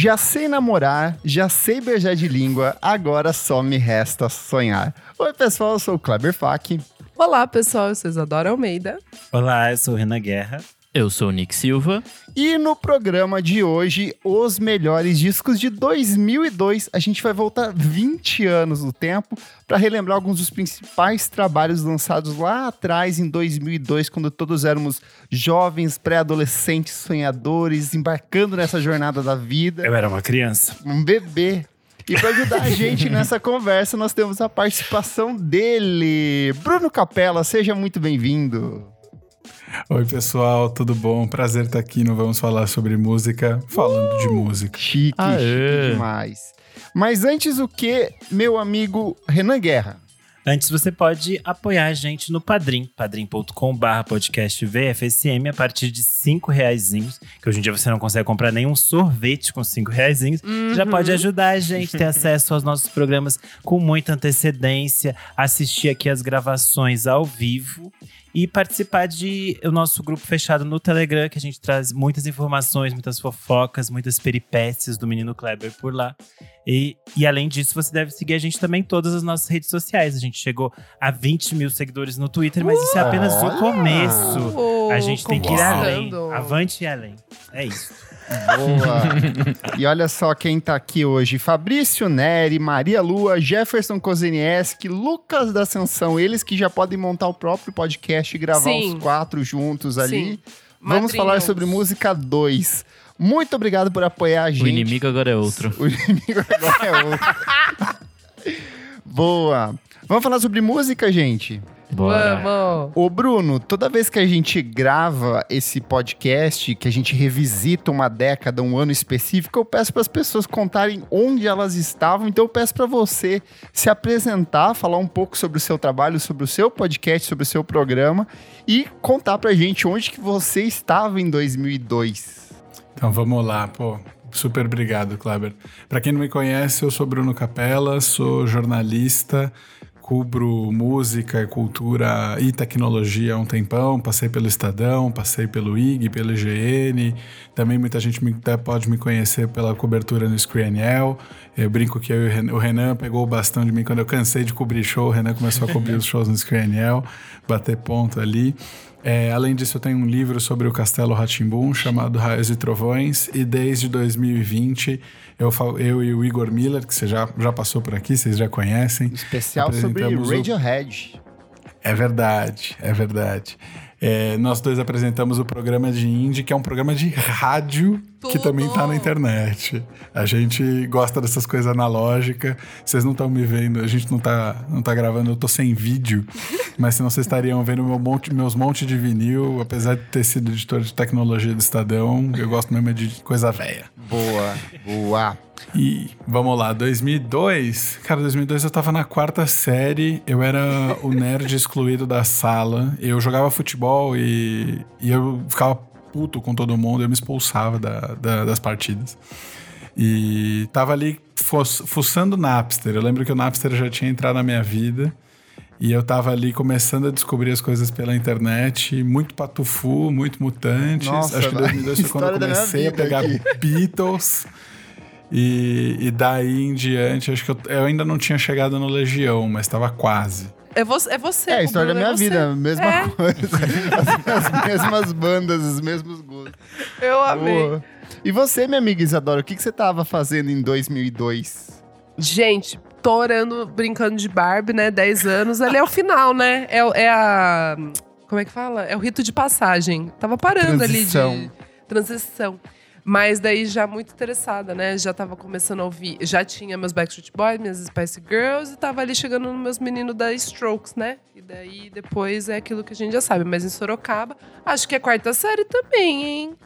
Já sei namorar, já sei beijar de língua, agora só me resta sonhar. Oi, pessoal, eu sou o Kleber Fak. Olá, pessoal, eu sou Isadora Almeida. Olá, eu sou o Renan Guerra. Eu sou o Nick Silva. E no programa de hoje, os melhores discos de 2002. A gente vai voltar 20 anos no tempo para relembrar alguns dos principais trabalhos lançados lá atrás, em 2002, quando todos éramos jovens, pré-adolescentes, sonhadores, embarcando nessa jornada da vida. Eu era uma criança. Um bebê. E para ajudar a gente nessa conversa, nós temos a participação dele. Bruno Capella, seja muito bem-vindo. Oi, pessoal, tudo bom? Prazer estar aqui no Vamos Falar sobre Música, falando uh! de música. Chique, Aê. chique demais. Mas antes o que, meu amigo Renan Guerra? Antes, você pode apoiar a gente no Padrim, padrim.com.br podcast VFSM, a partir de cinco reais, que hoje em dia você não consegue comprar nenhum sorvete com cinco reais. Uhum. Já pode ajudar a gente a ter acesso aos nossos programas com muita antecedência, assistir aqui as gravações ao vivo e participar de o nosso grupo fechado no Telegram, que a gente traz muitas informações, muitas fofocas, muitas peripécias do menino Kleber por lá. E, e além disso, você deve seguir a gente também em todas as nossas redes sociais. A gente chegou a 20 mil seguidores no Twitter, mas isso é apenas o começo. Uh, a gente tem que ir além. Avante e além. É isso. Boa! e olha só quem tá aqui hoje: Fabrício Neri, Maria Lua, Jefferson Kozenieski, Lucas da Ascensão, eles que já podem montar o próprio podcast e gravar Sim. os quatro juntos ali. Sim. Vamos falar sobre música 2. Muito obrigado por apoiar a gente. O inimigo agora é outro. O inimigo agora é outro. Boa! Vamos falar sobre música, gente? Bora. Vamos! Ô, Bruno, toda vez que a gente grava esse podcast, que a gente revisita uma década, um ano específico, eu peço para as pessoas contarem onde elas estavam. Então, eu peço para você se apresentar, falar um pouco sobre o seu trabalho, sobre o seu podcast, sobre o seu programa e contar para a gente onde que você estava em 2002. Então, vamos lá, pô. Super obrigado, Kleber. Para quem não me conhece, eu sou Bruno Capella, sou jornalista cubro música, cultura e tecnologia há um tempão. Passei pelo Estadão, passei pelo IG, pelo IGN. Também muita gente me, pode me conhecer pela cobertura no Screenel. Eu brinco que eu o Renan pegou o bastão de mim quando eu cansei de cobrir show. O Renan começou a cobrir os shows no Screenel, bater ponto ali. É, além disso, eu tenho um livro sobre o Castelo Ratimbum chamado Raios e Trovões. E desde 2020, eu, eu e o Igor Miller, que você já, já passou por aqui, vocês já conhecem. Especial sobre Radiohead. O... É verdade, é verdade. É, nós dois apresentamos o programa de indie, que é um programa de rádio Tudo. que também tá na internet. A gente gosta dessas coisas analógicas. Vocês não estão me vendo, a gente não tá, não tá gravando, eu tô sem vídeo. mas senão vocês estariam vendo meu monte, meus montes de vinil. Apesar de ter sido editor de tecnologia do Estadão, eu gosto mesmo de coisa velha. Boa, boa. E vamos lá, 2002. Cara, 2002 eu tava na quarta série, eu era o nerd excluído da sala. Eu jogava futebol e, e eu ficava puto com todo mundo, eu me expulsava da, da, das partidas. E tava ali fuçando Napster. Eu lembro que o Napster já tinha entrado na minha vida. E eu tava ali começando a descobrir as coisas pela internet, muito patufu, muito mutantes. Nossa, Acho que 2002 foi quando eu comecei a pegar aqui. Beatles. E, e daí em diante, acho que eu, eu ainda não tinha chegado no Legião, mas estava quase. É você, é você. É a história da minha é vida, mesma é. coisa. As, as, mesmas bandas, os mesmos gostos. Eu amei. Boa. E você, minha amiga Isadora, o que, que você estava fazendo em 2002? Gente, tô orando, brincando de Barbie, né? 10 anos. Ali é o final, né? É, é a. Como é que fala? É o rito de passagem. Tava parando Transição. ali de. Transição. Mas daí já muito interessada, né? Já tava começando a ouvir. Já tinha meus Backstreet Boys, minhas Spice Girls, e tava ali chegando nos meus meninos da Strokes, né? E daí depois é aquilo que a gente já sabe. Mas em Sorocaba, acho que é quarta série também, hein?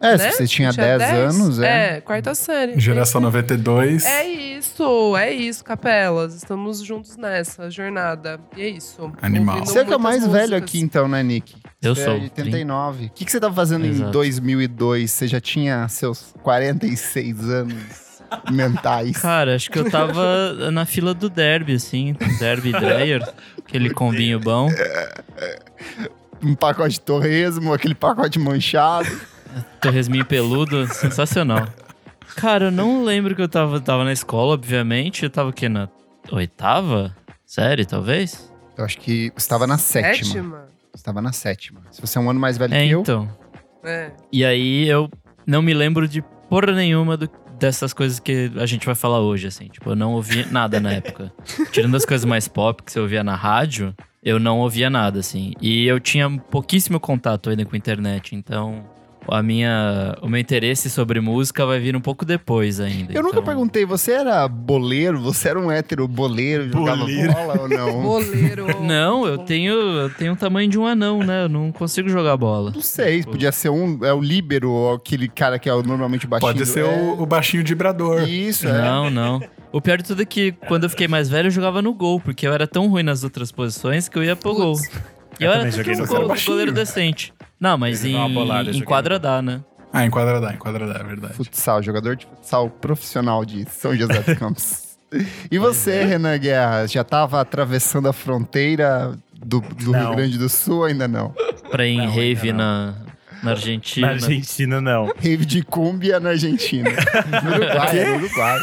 É, né? se você tinha, tinha 10, 10 anos, é. É, quarta série. Geração 92. É isso, é isso, Capelas. Estamos juntos nessa jornada. E é isso. Animal. Você é que é o mais músicas. velho aqui, então, né, Nick? Eu você sou. É 89. O que, que você tava fazendo Exato. em 2002? Você já tinha seus 46 anos? mentais. Cara, acho que eu tava na fila do derby, assim. Derby Dreyer. aquele combinho bom. Um pacote de torresmo, aquele pacote manchado. Torresminho peludo, sensacional. Cara, eu não lembro que eu tava, tava na escola, obviamente. Eu tava o quê? Na oitava? Série, talvez? Eu acho que você estava na sétima. Sétima? Você estava na sétima. Se você é um ano mais velho É, que eu, então. É. E aí eu não me lembro de porra nenhuma do- dessas coisas que a gente vai falar hoje, assim. Tipo, eu não ouvi nada na época. Tirando as coisas mais pop que você ouvia na rádio, eu não ouvia nada, assim. E eu tinha pouquíssimo contato ainda com a internet, então a minha, o meu interesse sobre música vai vir um pouco depois ainda. eu nunca então- perguntei, você era boleiro? Você era um hétero boleiro? Jogava Boleiro. bola ou não? Boleiro. Não, eu tenho, eu tenho o tamanho de um anão, né? Eu não consigo jogar bola. Não sei, podia ser um. É o líbero, ou aquele cara que é normalmente o baixinho. Pode ser é... o, o baixinho vibrador. Isso, é. Não, não. O pior de tudo é que quando eu fiquei mais velho, eu jogava no gol, porque eu era tão ruim nas outras posições que eu ia pro gol. Putz. E eu, Eu era que um gol- gol. goleiro decente. Não, mas em, bolada, em quadra dá, né? Ah, enquadradar, enquadradar, é verdade. Futsal, jogador de futsal profissional de São José dos Campos. E você, Renan Guerra, já estava atravessando a fronteira do, do. Rio Grande do Sul? Ainda não. Pra ir em Não, rave na, na Argentina. Na Argentina, não. Rave de cúmbia na Argentina. No Uruguai, no Uruguai.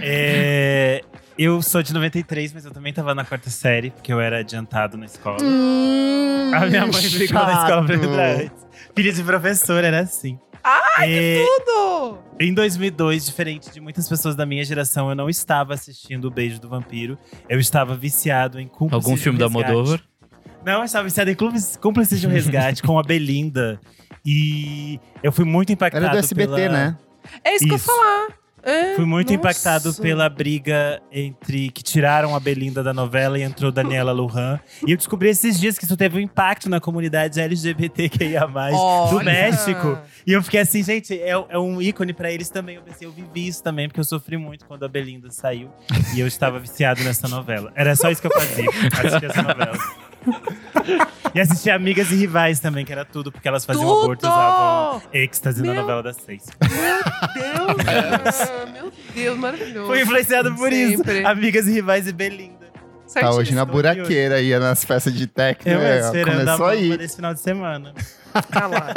É, eu sou de 93, mas eu também tava na quarta série, porque eu era adiantado na escola. Hum, a minha mãe brigou na escola pra entrar antes. Filha de professor, era assim. Ai, Tudo! Em 2002, diferente de muitas pessoas da minha geração, eu não estava assistindo O Beijo do Vampiro. Eu estava viciado em Cúmplices Algum de um filme da. Moldova? Não, eu estava viciado em Cúmplices- de um Resgate com a Belinda. E eu fui muito impactado Era do SBT, pela... né? É isso, que eu ia Isso. falar. É, Fui muito nossa. impactado pela briga entre que tiraram a Belinda da novela e entrou Daniela Lujan. E eu descobri esses dias que isso teve um impacto na comunidade LGBTQIA+, do Olha! México. E eu fiquei assim, gente, é, é um ícone pra eles também. Eu pensei, eu vivi isso também, porque eu sofri muito quando a Belinda saiu. e eu estava viciado nessa novela. Era só isso que eu fazia, assistir essa novela. e assistir Amigas e Rivais também, que era tudo, porque elas faziam Tudo! aborto e usavam êxtase na Meu novela das seis. Meu Deus, meu Deus, maravilhoso. Fui influenciado por Sempre. isso. Amigas e Rivais e Belinda. Tá hoje na buraqueira, ia nas festas de técnico. Eu é, esperando a começou bomba aí. desse final de semana. Tá lá.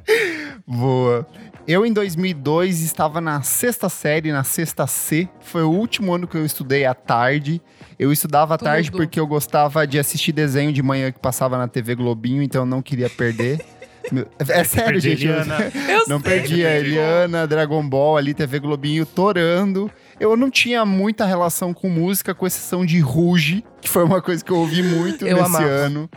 Boa. Eu, em 2002, estava na sexta série, na sexta C. Foi o último ano que eu estudei à tarde. Eu estudava à Tudo. tarde porque eu gostava de assistir desenho de manhã que passava na TV Globinho, então eu não queria perder. Meu- É sério, Perdi gente. eu- Eliana. Eu não sei, perdi a Eliana, Dragon Ball ali, TV Globinho torando. Eu não tinha muita relação com música, com exceção de Ruge, que foi uma coisa que eu ouvi muito Eu nesse amava. ano.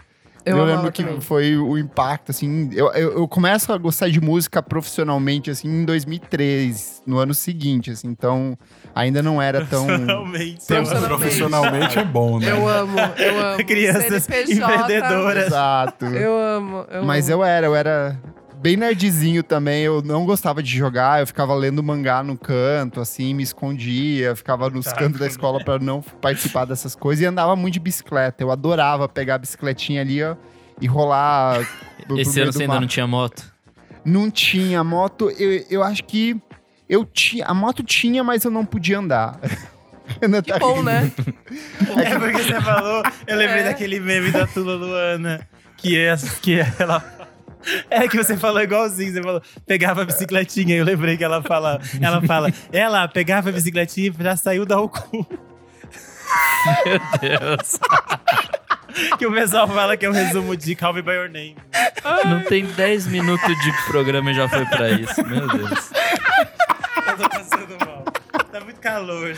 Eu, Eu, lembro que também. foi o impacto, assim. Eu, eu, eu começo a gostar de música profissionalmente, assim, em 2003, no ano seguinte, assim. Então, ainda não era tão. Profissionalmente. Tem- Profissionalmente. Profissionalmente é bom, né? Eu amo, eu amo. Crianças CNPJ, empreendedoras. Exato. Eu amo, eu Mas amo. eu era, eu era bem nerdzinho também. Eu não gostava de jogar, eu ficava lendo mangá no canto, assim, me escondia, ficava nos Tá, cantos da escola pra não participar dessas coisas e andava muito de bicicleta. Eu adorava pegar a bicicletinha ali, ó. E rolar. Esse ano você ainda não tinha moto? Não tinha moto. Eu, eu acho que eu tinha. A moto tinha, mas eu não podia andar. Renan Que tá bom, rindo. né? É porque você falou, eu lembrei É. daquele meme da Tula Luana, que é que ela é que você falou igualzinho, você falou, pegava a bicicletinha, eu lembrei que ela fala, ela fala, ela pegava a bicicletinha e já saiu da o cu. Meu Deus. Que o pessoal fala que é um resumo de Call Me By Your Name. Não tem 10 minutos de programa e já foi pra isso. Meu Deus. Eu tô passando mal. Tá muito calor.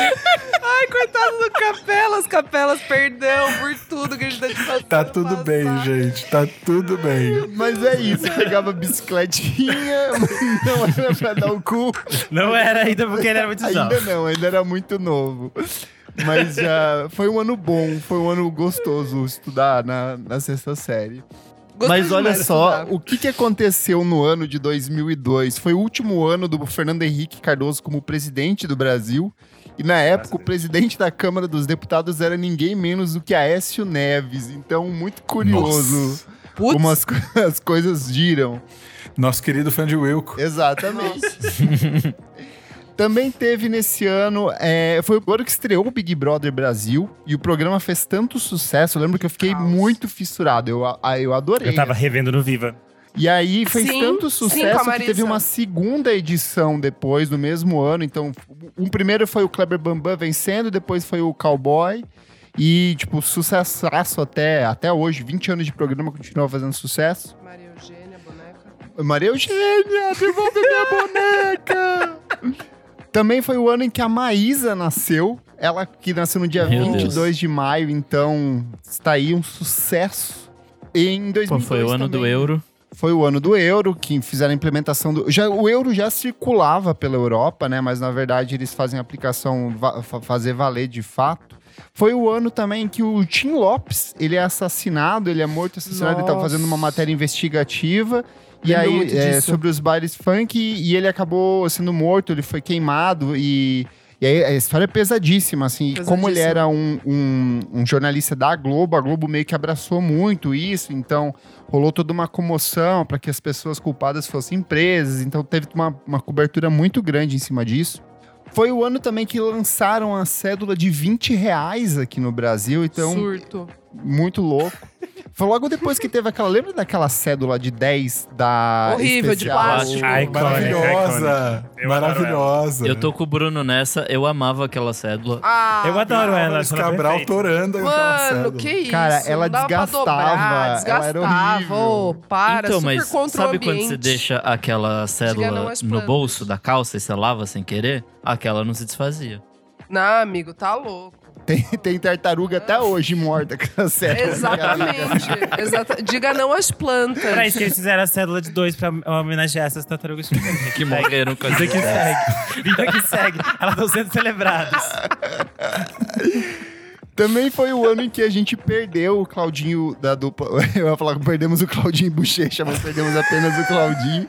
Ai, coitado do Capelas. Capelas, perdão por tudo que a gente tá te passando. Tá tudo bem, passar. gente. Tá tudo bem. Mas é isso, pegava bicicletinha, mas não era pra dar o cu. Não era ainda porque ele era muito Ainda jovem. não, ainda era muito novo. Mas já foi um ano bom, foi um ano gostoso estudar na, na sexta série. Gostei Mas olha só, estudar. o que, que aconteceu no ano de 2002? Foi o último ano do Fernando Henrique Cardoso como presidente do Brasil. E na época, o presidente da Câmara dos Deputados era ninguém menos do que Aécio Neves. Então, muito curioso Nossa. Como as, as coisas giram. Nosso querido fã de Wilco. Exatamente. Também teve nesse ano, é, foi o ano que estreou o Big Brother Brasil e o programa fez tanto sucesso. Eu lembro que eu fiquei Caos. muito fissurado. Eu, eu adorei. Eu tava revendo no Viva. E aí fez Sim, tanto sim, sucesso que Marisa. teve uma segunda edição depois, no mesmo ano. Então, um primeiro foi o Kleber Bambam vencendo, depois foi o Cowboy. E, tipo, sucessaço até, até hoje. 20 anos de programa, continua fazendo sucesso. Maria Eugênia, boneca. Maria Eugênia, devolve minha boneca! Também foi o ano em que a Maísa nasceu. Ela que nasceu no dia Meu 22 Deus. de maio, então está aí um sucesso. Em 2002 Pô, foi o ano do também. euro. Foi o ano do euro, que fizeram a implementação do. Já, o euro já circulava pela Europa, né? Mas na verdade eles fazem a aplicação va- fa- fazer valer de fato. Foi o ano também que o Tim Lopes ele é assassinado, ele é morto assassinado, ele estava Nossa. fazendo uma matéria investigativa. E aí, é, sobre os bailes funk, e ele acabou sendo morto, ele foi queimado, e, e aí a história é pesadíssima, assim. Como ele era um, um, um jornalista da Globo, a Globo meio que abraçou muito isso, então rolou toda uma comoção para que as pessoas culpadas fossem presas, então teve uma, uma cobertura muito grande em cima disso. Foi o ano também que lançaram a cédula de 20 reais aqui no Brasil, então Surto. Muito louco. Foi logo depois que teve aquela. Lembra daquela cédula de 10 da. Horrível, de especial? plástico. Ai, Maravilhosa! Eu adoro Maravilhosa. Eu tô com o Bruno nessa, eu amava aquela cédula. Ah, Eu adoro ela. Ela é Cabral torando aquela Mano, cédula. que isso? Cara, ela desgastava, dobrar, ela era desgastava. horrível. Ô, para, então, super mas contra o sabe quando você deixa aquela cédula às no bolso da calça e você lava sem querer? Aquela não se desfazia. Não, amigo, tá louco. Tem, tem tartaruga até hoje morta com a cédula. Exatamente. Exata- Diga não às plantas. Pra isso que eles fizeram a cédula de dois pra homenagear essas tartarugas gigantes. Que morreram com a Vida que segue. Vida que segue. Elas estão sendo celebradas. Também foi o ano em que a gente perdeu o Claudinho da dupla. Eu ia falar que perdemos o Claudinho Bochecha, mas perdemos apenas o Claudinho.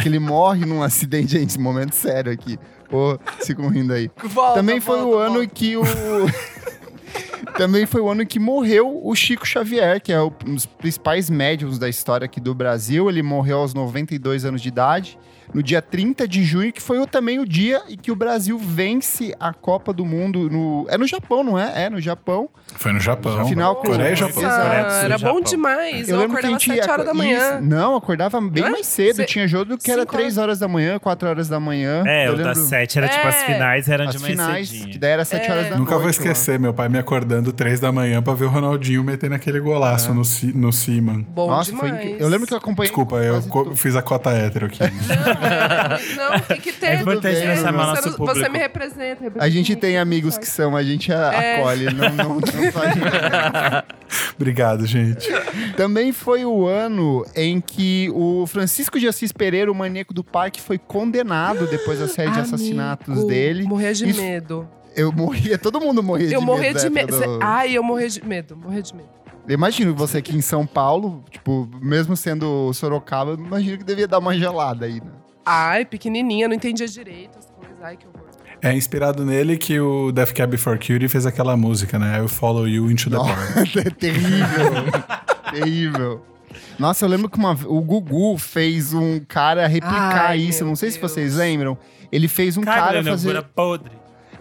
Que ele morre num acidente, gente. Momento sério aqui. Pô, ficam rindo aí. Volta, Também foi volta, o ano volta. que o. Também foi o ano que morreu o Chico Xavier, que é um dos principais médiums da história aqui do Brasil. Ele morreu aos 92 anos de idade, no dia 30 de junho, que foi o- também o dia em que o Brasil vence a Copa do Mundo no. É no Japão, não é? É no Japão. Foi no Japão. Final com- Coreia e. Japão. Sul, era bom demais. Eu, lembro que a acordava às gente 7 horas da manhã. Isso. Não, acordava bem Hã? mais cedo. Cê- Tinha jogo que era Cinco 3 horas da manhã, 4 horas da manhã. É, Eu o das lembro- sete era tipo as É. finais, eram As de mais finais, cedinho. que daí era 7 É. horas da Nunca vou noite. lá. esquecer meu pai me acordando três da manhã pra ver o Ronaldinho metendo aquele golaço no, Ci- no Seaman. Bom Nossa, foi demais. incrível. Eu lembro que eu acompanhei. Desculpa, eu co- fiz a cota hétero aqui. Não, tem que ter. É importante nós chamar você, nosso não- público. você me representa. representa A gente tem amigos que são, a gente a- É. acolhe, não, não, não faz. Obrigado, gente. Também foi o ano em que o Francisco de Assis Pereira, o maníaco do parque, foi condenado depois da série de assassinatos dele. Morria de Isso- medo. Eu morria, todo mundo morria de Eu medo. morria da de medo. do- Ai, eu morria de medo. Morria de medo. Imagino você aqui em São Paulo, tipo, mesmo sendo Sorocaba, imagino que devia dar uma gelada aí, né? Ai, pequenininha, não entendia direito as coisas. Ai, que horror. É inspirado nele que o Death Cab for Cutie fez aquela música, né? I will follow you into the park. Nossa, é terrível. terrível. Nossa, eu lembro que uma, o Gugu fez um cara replicar Ai, isso. Não sei se Deus. vocês lembram. Ele fez um Cara, cara né, fazer. podre.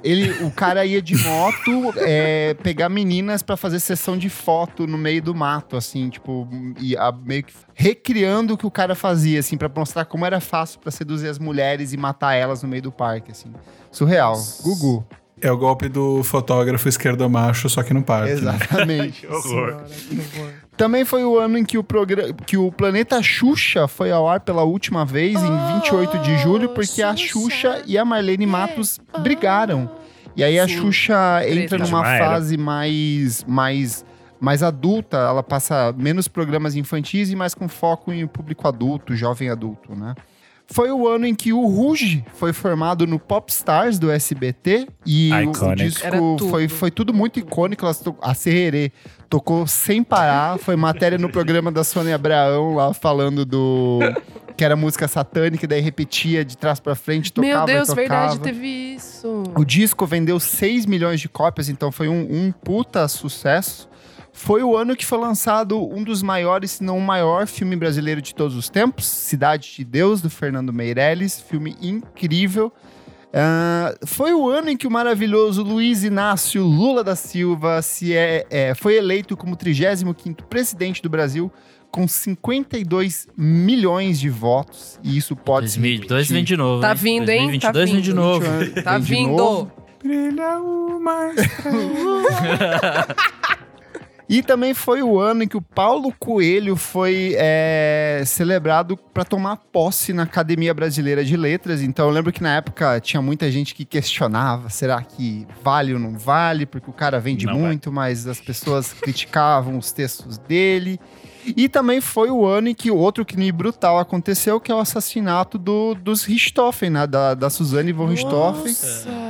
Ele, o cara ia de moto é, pegar meninas pra fazer sessão de foto no meio do mato, assim, tipo, e a- meio que recriando o que o cara fazia, assim, pra mostrar como era fácil pra seduzir as mulheres e matar elas no meio do parque, assim. Surreal. Gugu. É o golpe do fotógrafo esquerdomacho, só que no parque. né? Exatamente. Que horror. Senhora, que horror. Também foi o ano em que o, programa, que o Planeta Xuxa foi ao ar pela última vez, em 28 de julho, porque a Xuxa e a Marlene Matos brigaram. E aí a Sim. Xuxa entra Treta. numa fase mais, mais, mais adulta, ela passa menos programas infantis e mais com foco em público adulto, jovem adulto, né? Foi o ano em que o Ruge foi formado no Popstars do SBT e o, o Iconic. disco tudo. foi, foi tudo muito icônico. Elas to- a Sererê tocou sem parar. Foi matéria no programa da Sônia Abraão lá falando do. que era música satânica, e daí repetia de trás pra frente, tocava Meu Deus, e tocava. verdade, teve isso. O disco vendeu 6 milhões de cópias, então foi um, um puta sucesso. Foi o ano que foi lançado um dos maiores, se não o maior filme brasileiro de todos os tempos, Cidade de Deus, do Fernando Meirelles. Filme incrível. Ah, foi o ano em que o maravilhoso Luiz Inácio Lula da Silva se é, é, foi eleito como 35º presidente do Brasil, com 52 milhões de votos. E isso pode se 2002 vem de novo. Tá hein? vindo, hein? Tá 2022 vem de vindo. novo. Tá vindo. Brilha uma estrela. E também foi o ano em que o Paulo Coelho foi é, celebrado para tomar posse na Academia Brasileira de Letras. Então eu lembro que na época tinha muita gente que questionava: será que vale ou não vale? Porque o cara vende Não muito, mas as pessoas criticavam os textos dele. E também foi o ano em que outro crime brutal aconteceu, que é o assassinato do, dos Richthofen, né? Da, da Suzane von Richthofen. Nossa.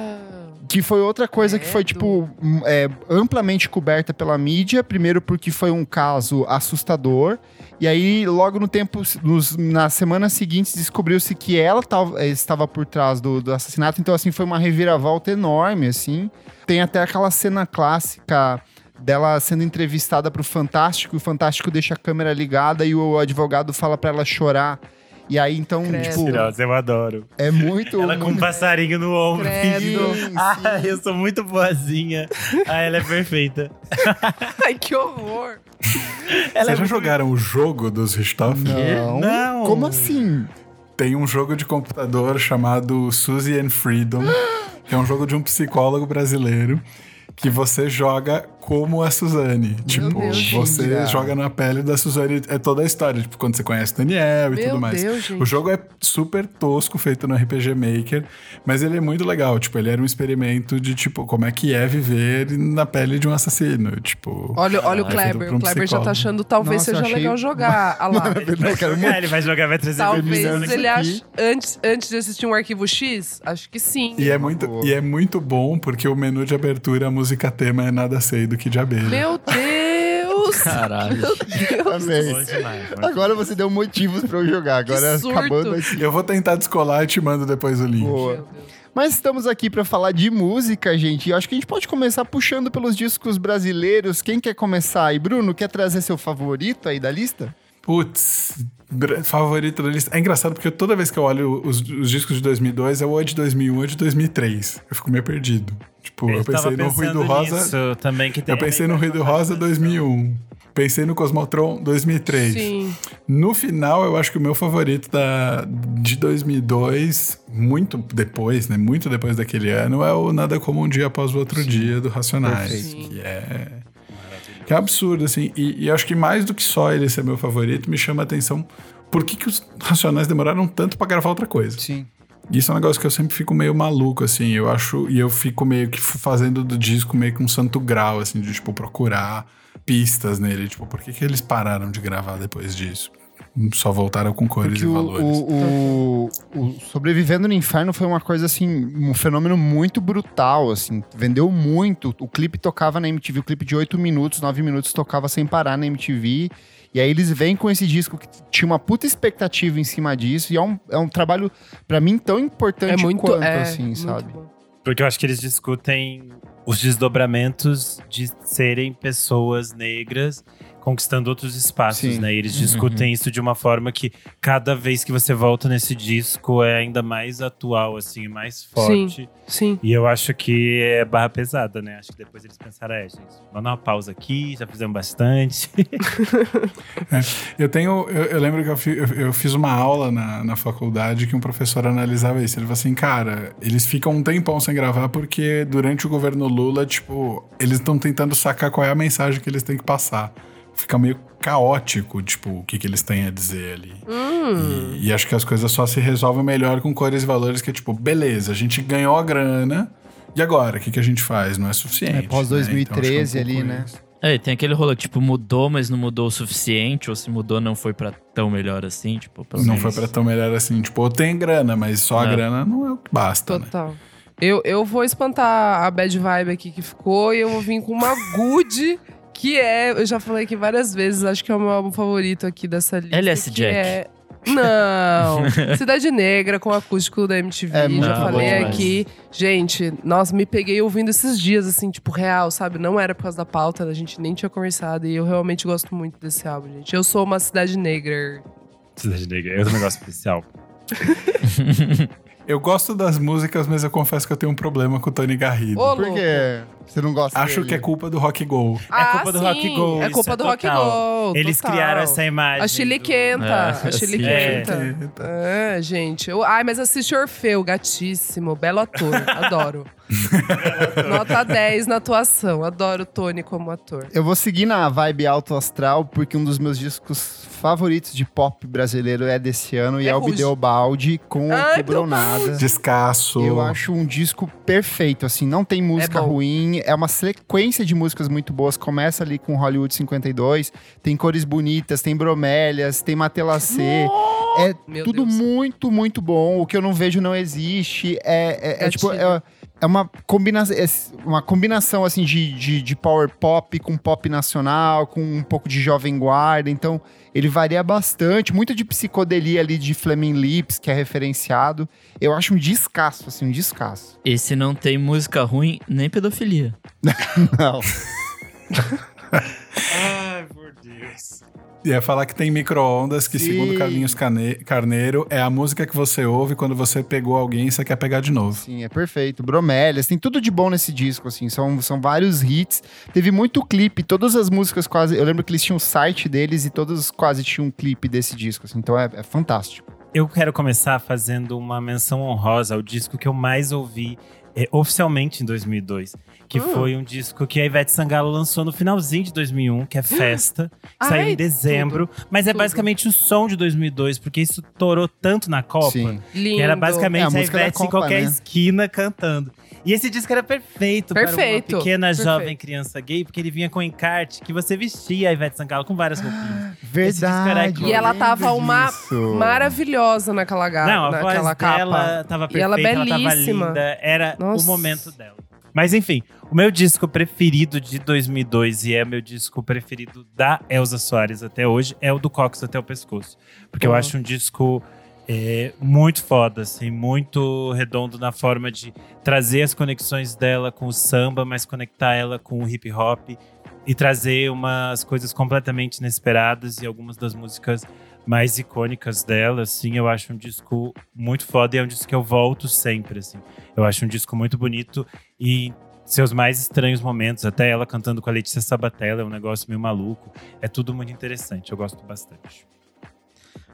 Que foi outra coisa que foi, Credo. tipo, hum, é, amplamente coberta pela mídia. Primeiro porque foi um caso assustador. E aí, logo no tempo, nos, nas semanas seguintes, descobriu-se que ela tava- eh, estava por trás do, do assassinato. Então, assim, foi uma reviravolta enorme, assim. Tem até aquela cena clássica dela sendo entrevistada pro Fantástico. E o Fantástico deixa a câmera ligada e o advogado fala pra ela chorar. E aí, então, Credo. tipo, Mentirosa, eu adoro. é muito... Ela com um muito... passarinho no ombro. Credo. fingindo, Sim, Ah, eu sou muito boazinha. Ah, ela é perfeita. Ai, que horror. Ela Vocês é já jogaram o jogo dos Richthofen? Não. Não. Como assim? Tem um jogo de computador chamado Suzy and Freedom, que é um jogo de um psicólogo brasileiro que você joga como a Suzane. tipo, Deus, você mentira. joga na pele da Suzane. É toda a história, tipo, quando você conhece o Daniel e Meu tudo mais. Deus, gente. O jogo é super tosco, feito no RPG Maker, mas ele é muito legal. Tipo, ele era um experimento de, tipo, como é que é viver na pele de um assassino. Tipo. Olha, olha o Ah, Kleber. por O um Kleber já tá achando talvez Nossa, seja achei- legal jogar a lá. Não, quero muito. Ah, ele vai jogar, vai trazer Talvez ele ache, antes, antes de assistir um arquivo X, acho que sim. E é, muito, Boa. e é muito bom porque o menu de abertura, a música tema é nada sei do que de abelha. Meu Deus! Caralho. Meu Deus! Amei. Demais, Agora você deu motivos pra eu jogar. Agora surto. acabando aqui. Eu vou tentar descolar e te mando depois o link. Boa. Mas estamos aqui pra falar de música, gente. E eu acho que a gente pode começar puxando pelos discos brasileiros. Quem quer começar aí? Bruno, quer trazer seu favorito aí da lista? Putz, favorito da lista. É engraçado porque toda vez que eu olho os, os discos de 2002, é ou de 2001 ou de 2003. Eu fico meio perdido. Tipo, eu, tava pensei no Ruído Rosa. nisso também que tem Eu pensei no Ruído Rosa 2001. Pensei no Cosmotron 2003. Sim. No final, eu acho que o meu favorito da, de 2002, muito depois, né? Muito depois daquele ano, é o Nada Como Um Dia Após o Outro Dia, do Racionais. Perfeito. Que é... Que é absurdo, assim. E, e acho que mais do que só ele ser meu favorito, me chama a atenção por que, que os Racionais demoraram tanto pra gravar outra coisa. Sim. Isso é um negócio que eu sempre fico meio maluco, assim. Eu acho. E eu fico meio que fazendo do disco meio que um santo grau, assim, de, tipo, procurar pistas nele. Tipo, por que, que eles pararam de gravar depois disso? Só voltaram com cores Porque e o, valores. o, o- o Sobrevivendo no Inferno foi uma coisa assim, um fenômeno muito brutal, assim, vendeu muito. O clipe tocava na MTV, o clipe de 8 minutos, 9 minutos tocava sem parar na MTV. E aí eles vêm com esse disco que tinha uma puta expectativa em cima disso, e é um, é um trabalho, pra mim, tão importante É muito, quanto, é, assim, muito sabe? bom. Porque eu acho que eles discutem os desdobramentos de serem pessoas negras conquistando outros espaços, Sim. né? E eles discutem isso de uma forma que cada vez que você volta nesse disco é ainda mais atual, assim, mais forte. Sim. E eu acho que é barra pesada, né? Acho que depois eles pensaram, é, gente, vamos dar uma pausa aqui, já fizemos bastante. Eu tenho. Eu, eu lembro que eu, fi- eu- eu fiz uma aula na, na faculdade que um professor analisava isso. Ele falou assim, cara, eles ficam um tempão sem gravar porque durante o governo Lula, tipo, eles estão tentando sacar qual é a mensagem que eles têm que passar. Fica meio caótico, tipo, o que, que eles têm a dizer ali. Hum. E, e acho que as coisas só se resolvem melhor com cores e valores, que é tipo, beleza, a gente ganhou a grana. E agora, o que, que a gente faz? Não é suficiente. É, pós né? Então, é um 2013 ali, né? isso. É, tem aquele rolê que, tipo, mudou, mas não mudou o suficiente, ou se mudou, não foi pra tão melhor assim, tipo, pelo Não menos. foi pra tão melhor assim. Tipo, eu tenho grana, mas só a É. grana não é o que basta, né? Total. Eu, eu vou espantar a bad vibe aqui que ficou e eu vou vir com uma good, que é, eu já falei aqui várias vezes, acho que é o meu álbum favorito aqui dessa lista. LS Jack. É... Não, Cidade Negra com acústico da MTV, É já falei aqui. Gente, nossa, me peguei ouvindo esses dias, assim, tipo, real, sabe? Não era por causa da pauta, a gente nem tinha conversado e eu realmente gosto muito desse álbum, gente. Eu sou uma Cidade Negra. Cidade Negra, é outro negócio especial. Eu gosto das músicas, mas eu confesso que eu tenho um problema com o Tony Garrido. Ô, Por quê? Você não gosta Acho dele? que é culpa do Rock Go. É culpa do sim, Rock Go, É culpa é do Rock. Go. Eles total. criaram essa imagem. A Chile do- quenta. É, a Chile sim. quenta. É, gente. Eu- ai, mas assiste Orfeu, gatíssimo. Belo ator. Adoro. Nota 10 na atuação. Adoro o Tony como ator. Eu vou seguir na vibe alto astral, porque um dos meus discos favoritos de pop brasileiro é desse ano, e É é o. Bideobaldi com Ai, o Quebrou meu Nada. Descasso. Eu acho um disco perfeito, assim, não tem música É ruim, é uma sequência de músicas muito boas. Começa ali com Hollywood 52, tem cores bonitas, tem bromélias, tem Matelacê. É Meu tudo Deus. muito, muito bom. O que eu não vejo não existe. É, é- é tipo, Gatilho. é, é uma, combina é uma combinação assim de, de, de power pop com pop nacional, com um pouco de jovem guarda. Então, ele varia bastante. Muito de psicodelia ali de Fleming Lips, que é referenciado. Eu acho um descasso, assim, um descasso. Esse não tem música ruim nem pedofilia. Não. Ai, por Deus. Ia falar que tem micro-ondas, que Sim. segundo Carlinhos Carneiro, é a música que você ouve quando você pegou alguém e você quer pegar de novo. Sim, é perfeito. Bromélias, tem tudo de bom nesse disco, assim. São, são vários hits. Teve muito clipe, todas as músicas quase. Eu lembro que eles tinham o site deles e todas quase tinham um clipe desse disco, assim. Então é, é fantástico. Eu quero começar fazendo uma menção honrosa ao disco que eu mais ouvi é, oficialmente em 2002. Que Hum. foi um disco que a Ivete Sangalo lançou no finalzinho de 2001, que é Festa. que Ai, saiu em dezembro. mas é tudo. basicamente o som de 2002, porque isso torou tanto na Copa. Sim. Lindo. Que era basicamente É, a a, Ivete em Copa, qualquer né? esquina cantando. E esse disco era perfeito, para Perfeito, uma pequena perfeito. jovem criança gay, porque ele vinha com encarte que você vestia a Ivete Sangalo com várias roupinhas. Verdade. E ela tava uma disso. maravilhosa naquela, ga- Não, a naquela voz capa. dela tava E ela perfeita, ela, tava belíssima. linda. Era Nossa. o momento dela. Mas enfim, o meu disco preferido de 2002 e é meu disco preferido da Elza Soares até hoje é o do Cox até o pescoço. Porque eu Boa. acho um disco é, muito foda, assim, muito redondo na forma de trazer as conexões dela com o samba, mas conectar ela com o hip hop e trazer umas coisas completamente inesperadas e algumas das músicas mais icônicas dela, assim, eu acho um disco muito foda e é um disco que eu volto sempre, assim. Eu acho um disco muito bonito e seus mais estranhos momentos, até ela cantando com a Letícia Sabatella, é um negócio meio maluco. É tudo muito interessante, eu gosto bastante.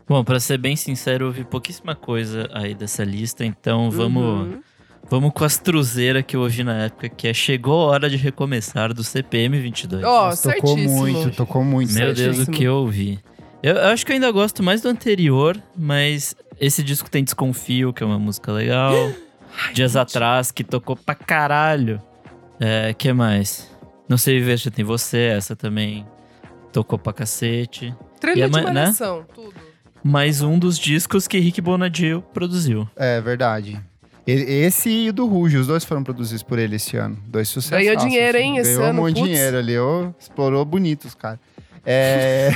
Bom, pra ser bem sincero, eu ouvi pouquíssima coisa aí dessa lista, então vamos, Uhum. vamos com as truzeiras que eu ouvi na época, que é Chegou a Hora de Recomeçar, do CPM 22. Ó, Nossa, tocou certíssimo. muito, tocou muito. Meu Deus, o certíssimo. que eu ouvi. Eu, eu acho que eu ainda gosto mais do anterior, mas esse disco tem Desconfio, que é uma música legal. Dias atrás, que tocou pra caralho. É, que mais? Não sei viver já tem você, essa também tocou pra cacete. Trilha E a de né? malhação, tudo. Mais um dos discos que Rick Bonadio produziu. É verdade. Esse e o do Ruge, os dois foram produzidos por ele esse ano. Dois sucessos. Ganhou dinheiro, hein, esse Ganhou ano, um monte de dinheiro ali. explorou bonito os caras. É...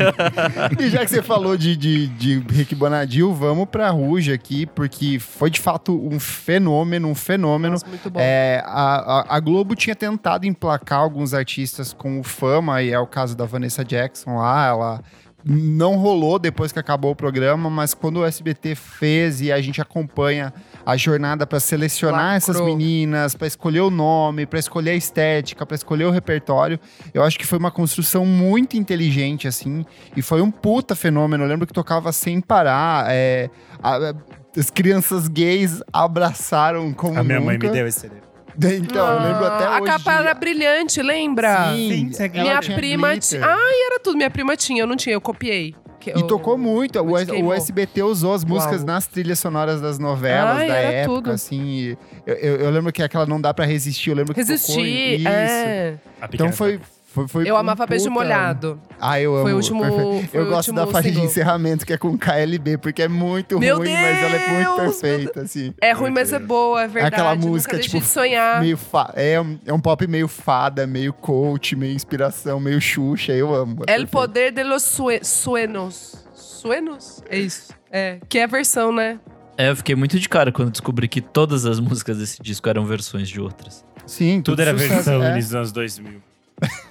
e já que você falou de, de, de Rick Bonadil, vamos pra Ruge aqui, porque foi de fato um fenômeno, um fenômeno. Nossa, muito bom. É, a, a- a Globo tinha tentado emplacar alguns artistas com o fama, e é o caso da Vanessa Jackson lá, ela não rolou depois que acabou o programa, mas quando o SBT fez e a gente acompanha a jornada para selecionar Lacrou. essas meninas, para escolher o nome, para escolher a estética, para escolher o repertório, eu acho que foi uma construção muito inteligente assim, e foi um puta fenômeno. Eu lembro que tocava sem parar, é, a- as crianças gays abraçaram como A minha mãe nunca. me deu esse CD. Então, eu lembro até Ah, hoje. A capa era brilhante, lembra? Sim, Sim, ela Minha tinha prima glitter. tinha. Ai, era tudo. Minha prima tinha, eu não tinha, eu copiei. Que E tocou muito. O, Muito o. SBT usou as músicas Uau. nas trilhas sonoras das novelas Ai, da era época, tudo. assim. e Eu, eu- eu lembro que aquela não dá pra resistir. Eu lembro que tocou Resistir. isso. É. A Então Pequena foi, foi, foi Eu amava Beijo puta- Molhado. Ah, eu amo. Foi o último- perfeito. eu o gosto da último faixa de single. encerramento que é com KLB, porque é muito Meu ruim, mas ela é muito Deus, perfeita, assim. É ruim, mas é boa, é verdade. aquela Nunca música, tipo, de sonhar. Meio fa- é, um, é um pop meio fada, meio coach, meio inspiração, meio Xuxa. Eu amo. é El perfeito. Poder de los sue- Suenos. Suenos? É isso. É, que é a versão, né? É, eu fiquei muito de cara quando descobri que todas as músicas desse disco eram versões de outras. Sim, Tudo era sucesso, versão é. nos anos 2000.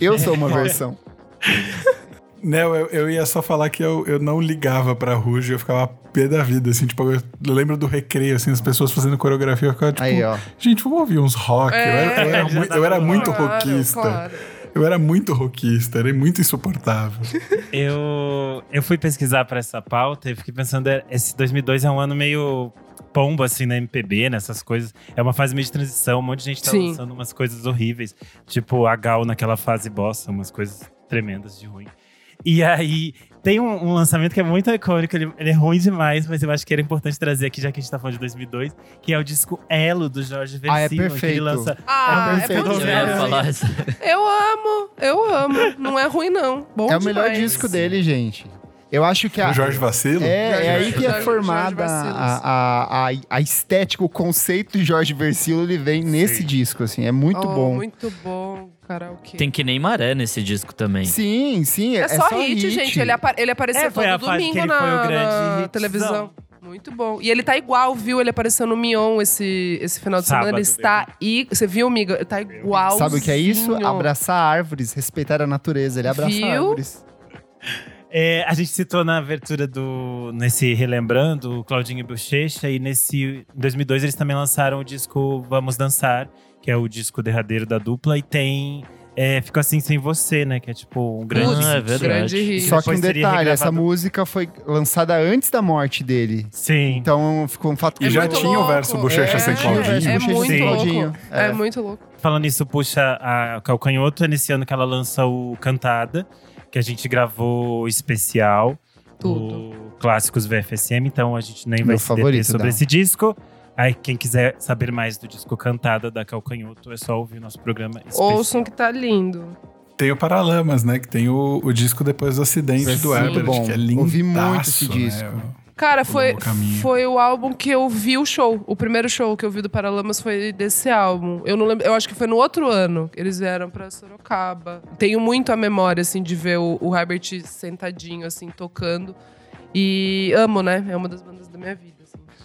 Eu sou uma versão. Não, eu, eu ia só falar que eu, eu não ligava pra Ruge, eu ficava pé da vida, assim, tipo, eu lembro do recreio, assim, as pessoas fazendo coreografia, eu ficava tipo, Aí, ó. gente, vamos ouvir uns rock. eu era, eu era já mui- tava eu era muito Claro, rockista. claro. Eu era muito rockista, era muito insuportável. Eu, eu fui pesquisar pra essa pauta e fiquei pensando, é, esse 2002 é um ano meio pombo, assim, na MPB, nessas coisas. É uma fase meio de transição, um monte de gente tá Sim. lançando umas coisas horríveis. Tipo, a Gal naquela fase bossa, umas coisas tremendas de ruim. E aí, tem um, um lançamento que é muito icônico, ele, ele é ruim demais, mas eu acho que era importante trazer aqui, já que a gente tá falando de 2002, que é o disco Elo, do Jorge Ah, é Versilo, que perfeito. lança... Ah, É é, perfeito. bom Eu. Eu amo, eu amo. Não é ruim, não. Bom é o melhor demais. disco dele, gente. Eu acho que a. O Jorge Vacilo? É, é aí que é formada a, a, a, a estética, o conceito de Jorge Versilo, ele vem nesse disco, assim, é muito Oh, bom. Muito bom, karaokê. Tem que nem maré nesse disco também. Sim, sim, é, É, só, hit, gente. Ele, apa ele apareceu É, todo domingo ele na, na televisão. Muito bom. E ele tá igual, viu? Ele apareceu no Mion esse, esse final de semana. Sábado, Ele está. E, você viu, amiga? Tá igual. Sabe o que é isso? Abraçar árvores, respeitar a natureza. Ele abraça Viu? árvores. É, a gente citou na abertura do. Nesse Relembrando, o Claudinho Bochecha, e nesse. Em 2002 eles também lançaram o disco Vamos Dançar, que é o disco derradeiro da dupla, e tem. É, Ficou assim sem você, né? Que é tipo um grande. Ah, é. Grande hit. Só que um detalhe, essa música foi lançada antes da morte dele. Sim. Então ficou um fato E já tinha o louco. verso Bochecha É, sem o Claudinho. É Bochecha muito sem Claudinho. louco. É. É. muito louco. Falando nisso, puxa a Calcanhoto, é nesse ano que ela lança o Cantada, que a gente gravou o especial. Tudo. O Clássicos VFSM, então a gente nem Meu vai se favorito sobre esse disco. Aí, quem quiser saber mais do disco Cantada da Calcanhoto, é só ouvir o nosso programa especial. Ouçam que tá lindo. Tem o Paralamas, né? Que tem o, o disco depois do acidente Sim, do Herbert, bom. que é lindo. Ouvi muito esse disco. Cara, O foi, foi o álbum que eu vi o show. O primeiro show que eu vi do Paralamas foi desse álbum. Eu não lembro, eu acho que foi no outro ano. Eles vieram pra Sorocaba. Tenho muito a memória, assim, de ver o, o Herbert sentadinho, assim, tocando. E amo, né? É uma das bandas da minha vida.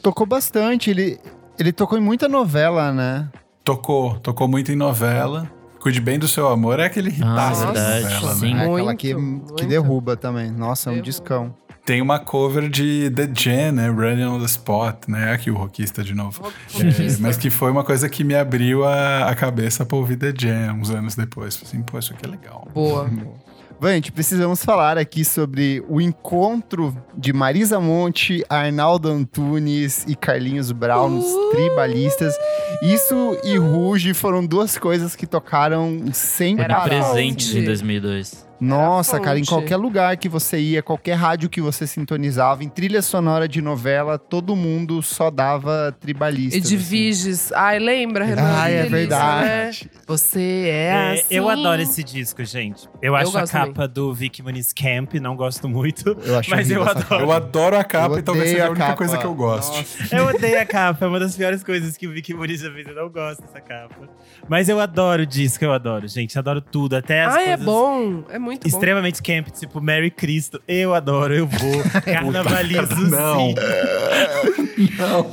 Tocou bastante, ele, ele tocou em muita novela, né? Tocou, tocou muito em novela. Cuide bem do seu amor, é aquele hitaço Ah, da verdade, novela, sim. né? É aquela Muito, que, que muito. derruba também. Nossa, é um discão. Tem uma cover de The Jam, né? Running on the Spot, né? Aqui o rockista de novo. É, mas que foi uma coisa que me abriu a, a cabeça pra ouvir The Jam uns anos depois. Falei Assim, pô, isso aqui é legal. Boa. Gente, precisamos falar aqui sobre o encontro de Marisa Monte, Arnaldo Antunes e Carlinhos Brown, os Uh! tribalistas. Isso e Ruge foram duas coisas que tocaram sem Era parar. Presentes em 2002. Nossa, cara, em qualquer lugar que você ia, qualquer rádio que você sintonizava, em trilha sonora de novela, todo mundo só dava tribalistas. assim. Edviges. Ai, lembra, Renan? Ai, é Que delícia, verdade. né? Você é, É, assim. eu adoro esse disco, gente. Eu acho a capa do Vicky Muniz Camp, não gosto muito. Eu acho Mas eu adoro. capa. Eu adoro a capa Eu e talvez odeio seja a a única capa. coisa que eu gosto. Nossa. Eu odeio a capa, é uma das piores coisas que o Vicky Muniz já fez. Eu não gosto dessa capa. Mas eu adoro o disco, eu adoro, gente. Adoro tudo, até as Ai, é coisas bom. É muito bom. extremamente camp, tipo Mary Cristo. Eu adoro, eu vou. Carnavalizo Não. sim.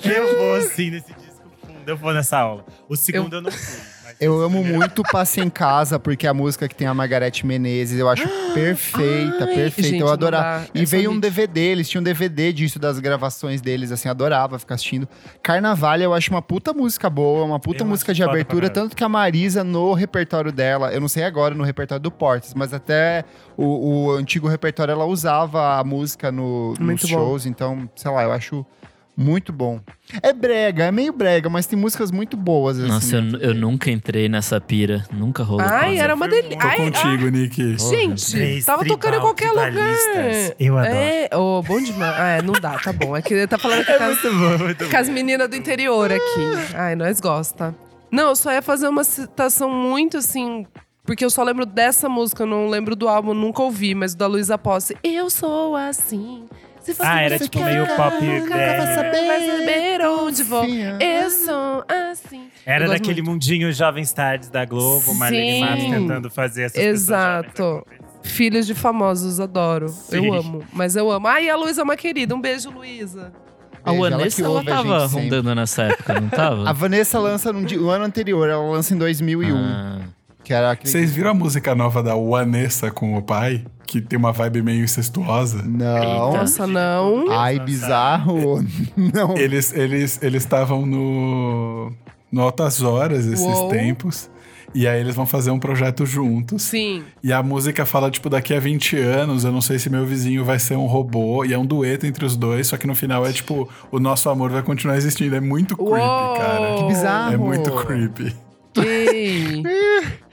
Eu vou sim nesse disco fundo, eu vou nessa aula. O segundo eu, não fui. Eu amo muito Passe em Casa, porque é a música que tem a Margarete Menezes, eu acho perfeita, Ai, perfeita. gente, eu adorava. E é veio um. DVD, eles tinham um DVD disso, das gravações deles, assim, adorava ficar assistindo. Carnaval, eu acho uma puta música boa, uma puta Eu música de abertura, tanto que a Marisa, no repertório dela, eu não sei agora no repertório do Portes, mas até o, o antigo repertório ela usava a música no, nos bom. shows, então, sei lá, eu acho muito bom. É brega, é meio brega, mas tem músicas muito boas, assim. Nossa, eu, eu nunca entrei nessa pira. Nunca rolou. Ai, era uma delícia. Tô Ai, contigo, Nick. ai, gente, Três tava tocando em qualquer lugar. Eu adoro. É, oh, bom demais. Ah, é, não dá, tá bom. É que tá falando que É tá, muito bom, muito bom. com as meninas do interior aqui. Ai, nós gosta. Não, eu só ia fazer uma citação muito assim. Porque eu só lembro dessa música, eu não lembro do álbum, nunca ouvi, mas da Luísa Posse. Eu sou assim. Se você Ah, era tipo ficar, meio pop nunca BR. vai saber, vai saber onde vou. Eu sou assim. Era Eu daquele muito. mundinho Jovens Tardes da Globo, Marlene. Matos tentando fazer essas Exato. Filhos de famosos, adoro. Sim. Eu amo. Mas eu amo. Ai, a Luísa é uma querida. Um beijo, Luísa. A ela Vanessa, ela, ouve a tava gente sempre. rondando nessa época, não tava? A Vanessa lança no, di- no ano anterior, ela lança em 2001, Ah, que era aquele... Vocês viram a música nova da Vanessa com o pai? que tem uma vibe meio incestuosa. Não. Nossa, não. Ai, bizarro. Não. Eles eles eles estavam no no Altas Horas esses Uou. tempos. E aí eles vão fazer um projeto juntos. Sim. E a música fala, tipo, daqui a 20 anos, eu não sei se meu vizinho vai ser um robô. E é um dueto entre os dois, só que no final é tipo, o nosso amor vai continuar existindo. É muito creepy, Uou. cara. Que bizarro. É muito creepy. Ei.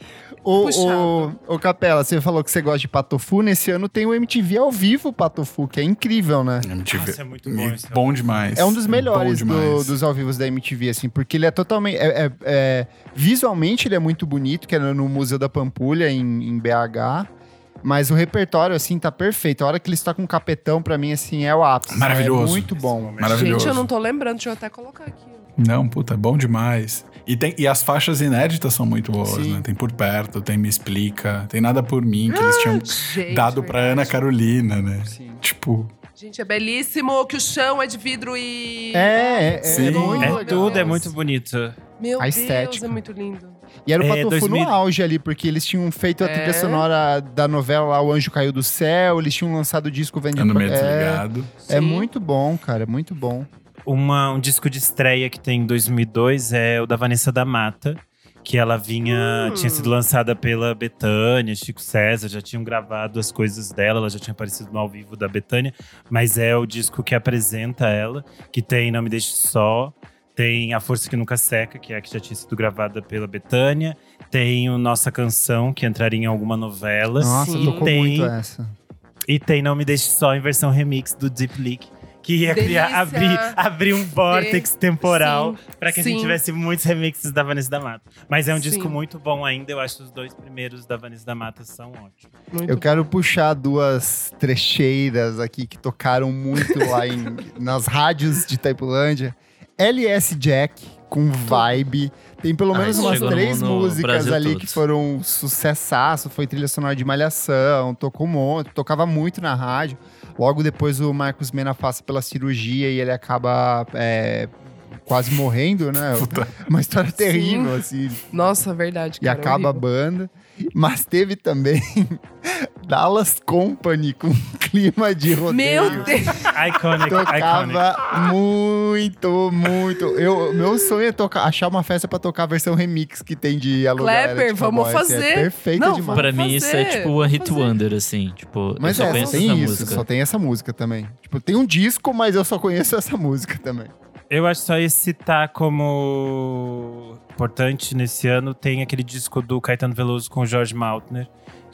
Ô, Puxado. ô, ô, Capela, você falou que você gosta de Patofu. Nesse ano tem o MTV ao vivo Patofu, que é incrível, né? MTV. Nossa, é muito bom esse Bom demais. É um dos melhores do- dos ao vivos da MTV, assim, porque ele é totalmente. é- é- é- visualmente ele é muito bonito, que é no, Museu da Pampulha, em, em BH. Mas o repertório, assim, tá perfeito. A hora que eles tocam um capetão, pra mim, assim, é o ápice. Maravilhoso. É muito bom. Maravilhoso. Gente, eu não tô lembrando. Deixa eu até colocar aqui. Não, puta, é bom demais. E, tem, e as faixas inéditas são muito boas, Sim. né? Tem Por Perto, tem Me Explica, tem Nada Por Mim, que eles tinham Gente, dado pra verdade. Ana Carolina, né? Sim. Tipo, Gente, é belíssimo que o chão é de vidro e. É, é, é Sim. muito É tudo, é muito bonito. Meu A Deus, estética. é muito lindo. E era o É, Patofu 2000 no auge ali, porque eles tinham feito a É. trilha sonora da novela lá, O Anjo Caiu do Céu, eles tinham lançado o disco Vende Ano Meio é, Desligado. é Sim. muito bom, cara, é muito bom. Uma, um disco de estreia que tem em 2002 é o da Vanessa da Mata, que ela vinha, Hum. tinha sido lançada pela Betânia, Chico César, já tinham gravado as coisas dela, ela já tinha aparecido no ao vivo da Betânia, mas é o disco que apresenta ela, que tem Não Me Deixe Só, tem A Força Que Nunca Seca, que é a que já tinha sido gravada pela Betânia, tem o Nossa Canção, que entraria em alguma novela, Nossa, Sim. tocou Tem. muito essa. e tem Não Me Deixe Só em versão remix do Deep Leak. Que ia criar, Delícia. abrir, abrir um vórtex temporal pra que a sim. gente tivesse muitos remixes da Vanessa da Mata. Mas é um Sim. disco muito bom ainda. Eu acho que os dois primeiros da Vanessa da Mata são ótimos. Muito Eu quero puxar duas trecheiras aqui que tocaram muito lá em, nas rádios de Taipulândia. LS Jack, com vibe. Tem pelo Ah, menos umas chegou no- três no músicas Brasil ali todo. que foram sucessaço. Foi trilha sonora de Malhação, tocou um monte, tocava muito na rádio. Logo depois o Marcos Mena passa pela cirurgia e ele acaba é, quase morrendo, né? Uma história terrível, assim. Nossa, verdade. E cara, acaba a horrível. banda. Mas teve também Dallas Company com clima de rodeio. Meu Deus! Iconic, iconic. Tocava muito, muito. Eu, meu sonho é tocar, achar uma festa pra tocar a versão remix que tem de alugar. Clapper, Erect vamos Cowboy, assim, fazer. É perfeita Não, demais. Pra mim, fazer, isso é tipo One Hit fazer. Wonder, assim. Tipo, Mas eu só é, conheço só tem essa isso, música. só tem essa música também. Tipo, tem um disco, mas eu só conheço essa música também. Eu acho só ia citar como importante nesse ano tem aquele disco do Caetano Veloso com o Jorge Maltner.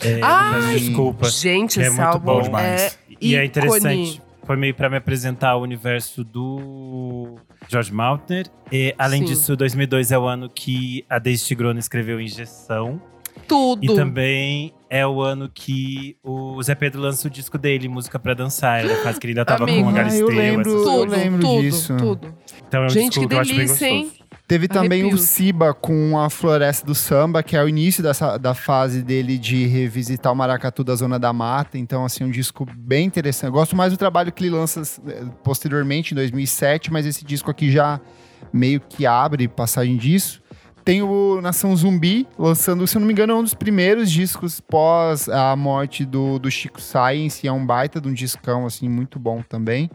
É, Ai, desculpa. Gente, que é esse muito álbum bom é demais. E é interessante. Foi meio pra me apresentar o universo do George Maltner. E, além Sim. disso, 2002 é o ano que a Daisy Tigrona escreveu Injeção. Tudo. E também é o ano que o Zé Pedro lança o disco dele, Música pra Dançar. Era a fase que ele ainda tava Amigo. com a Ah, Galisteu. eu lembro. eu lembro tudo, disso. tudo. Então é um Gente, disco que que eu acho bem delícia, hein? Teve também o Arrepios. Siba com a Floresta do Samba, que é o início dessa, da fase dele de revisitar o Maracatu da Zona da Mata. Então, assim, um disco bem interessante. Eu gosto mais do trabalho que ele lança eh, posteriormente, em 2007, mas esse disco aqui já meio que abre passagem disso. Tem o Nação Zumbi, lançando, se eu não me engano, é um dos primeiros discos pós a morte do, do Chico Science. É um baita de um discão, assim, muito bom também.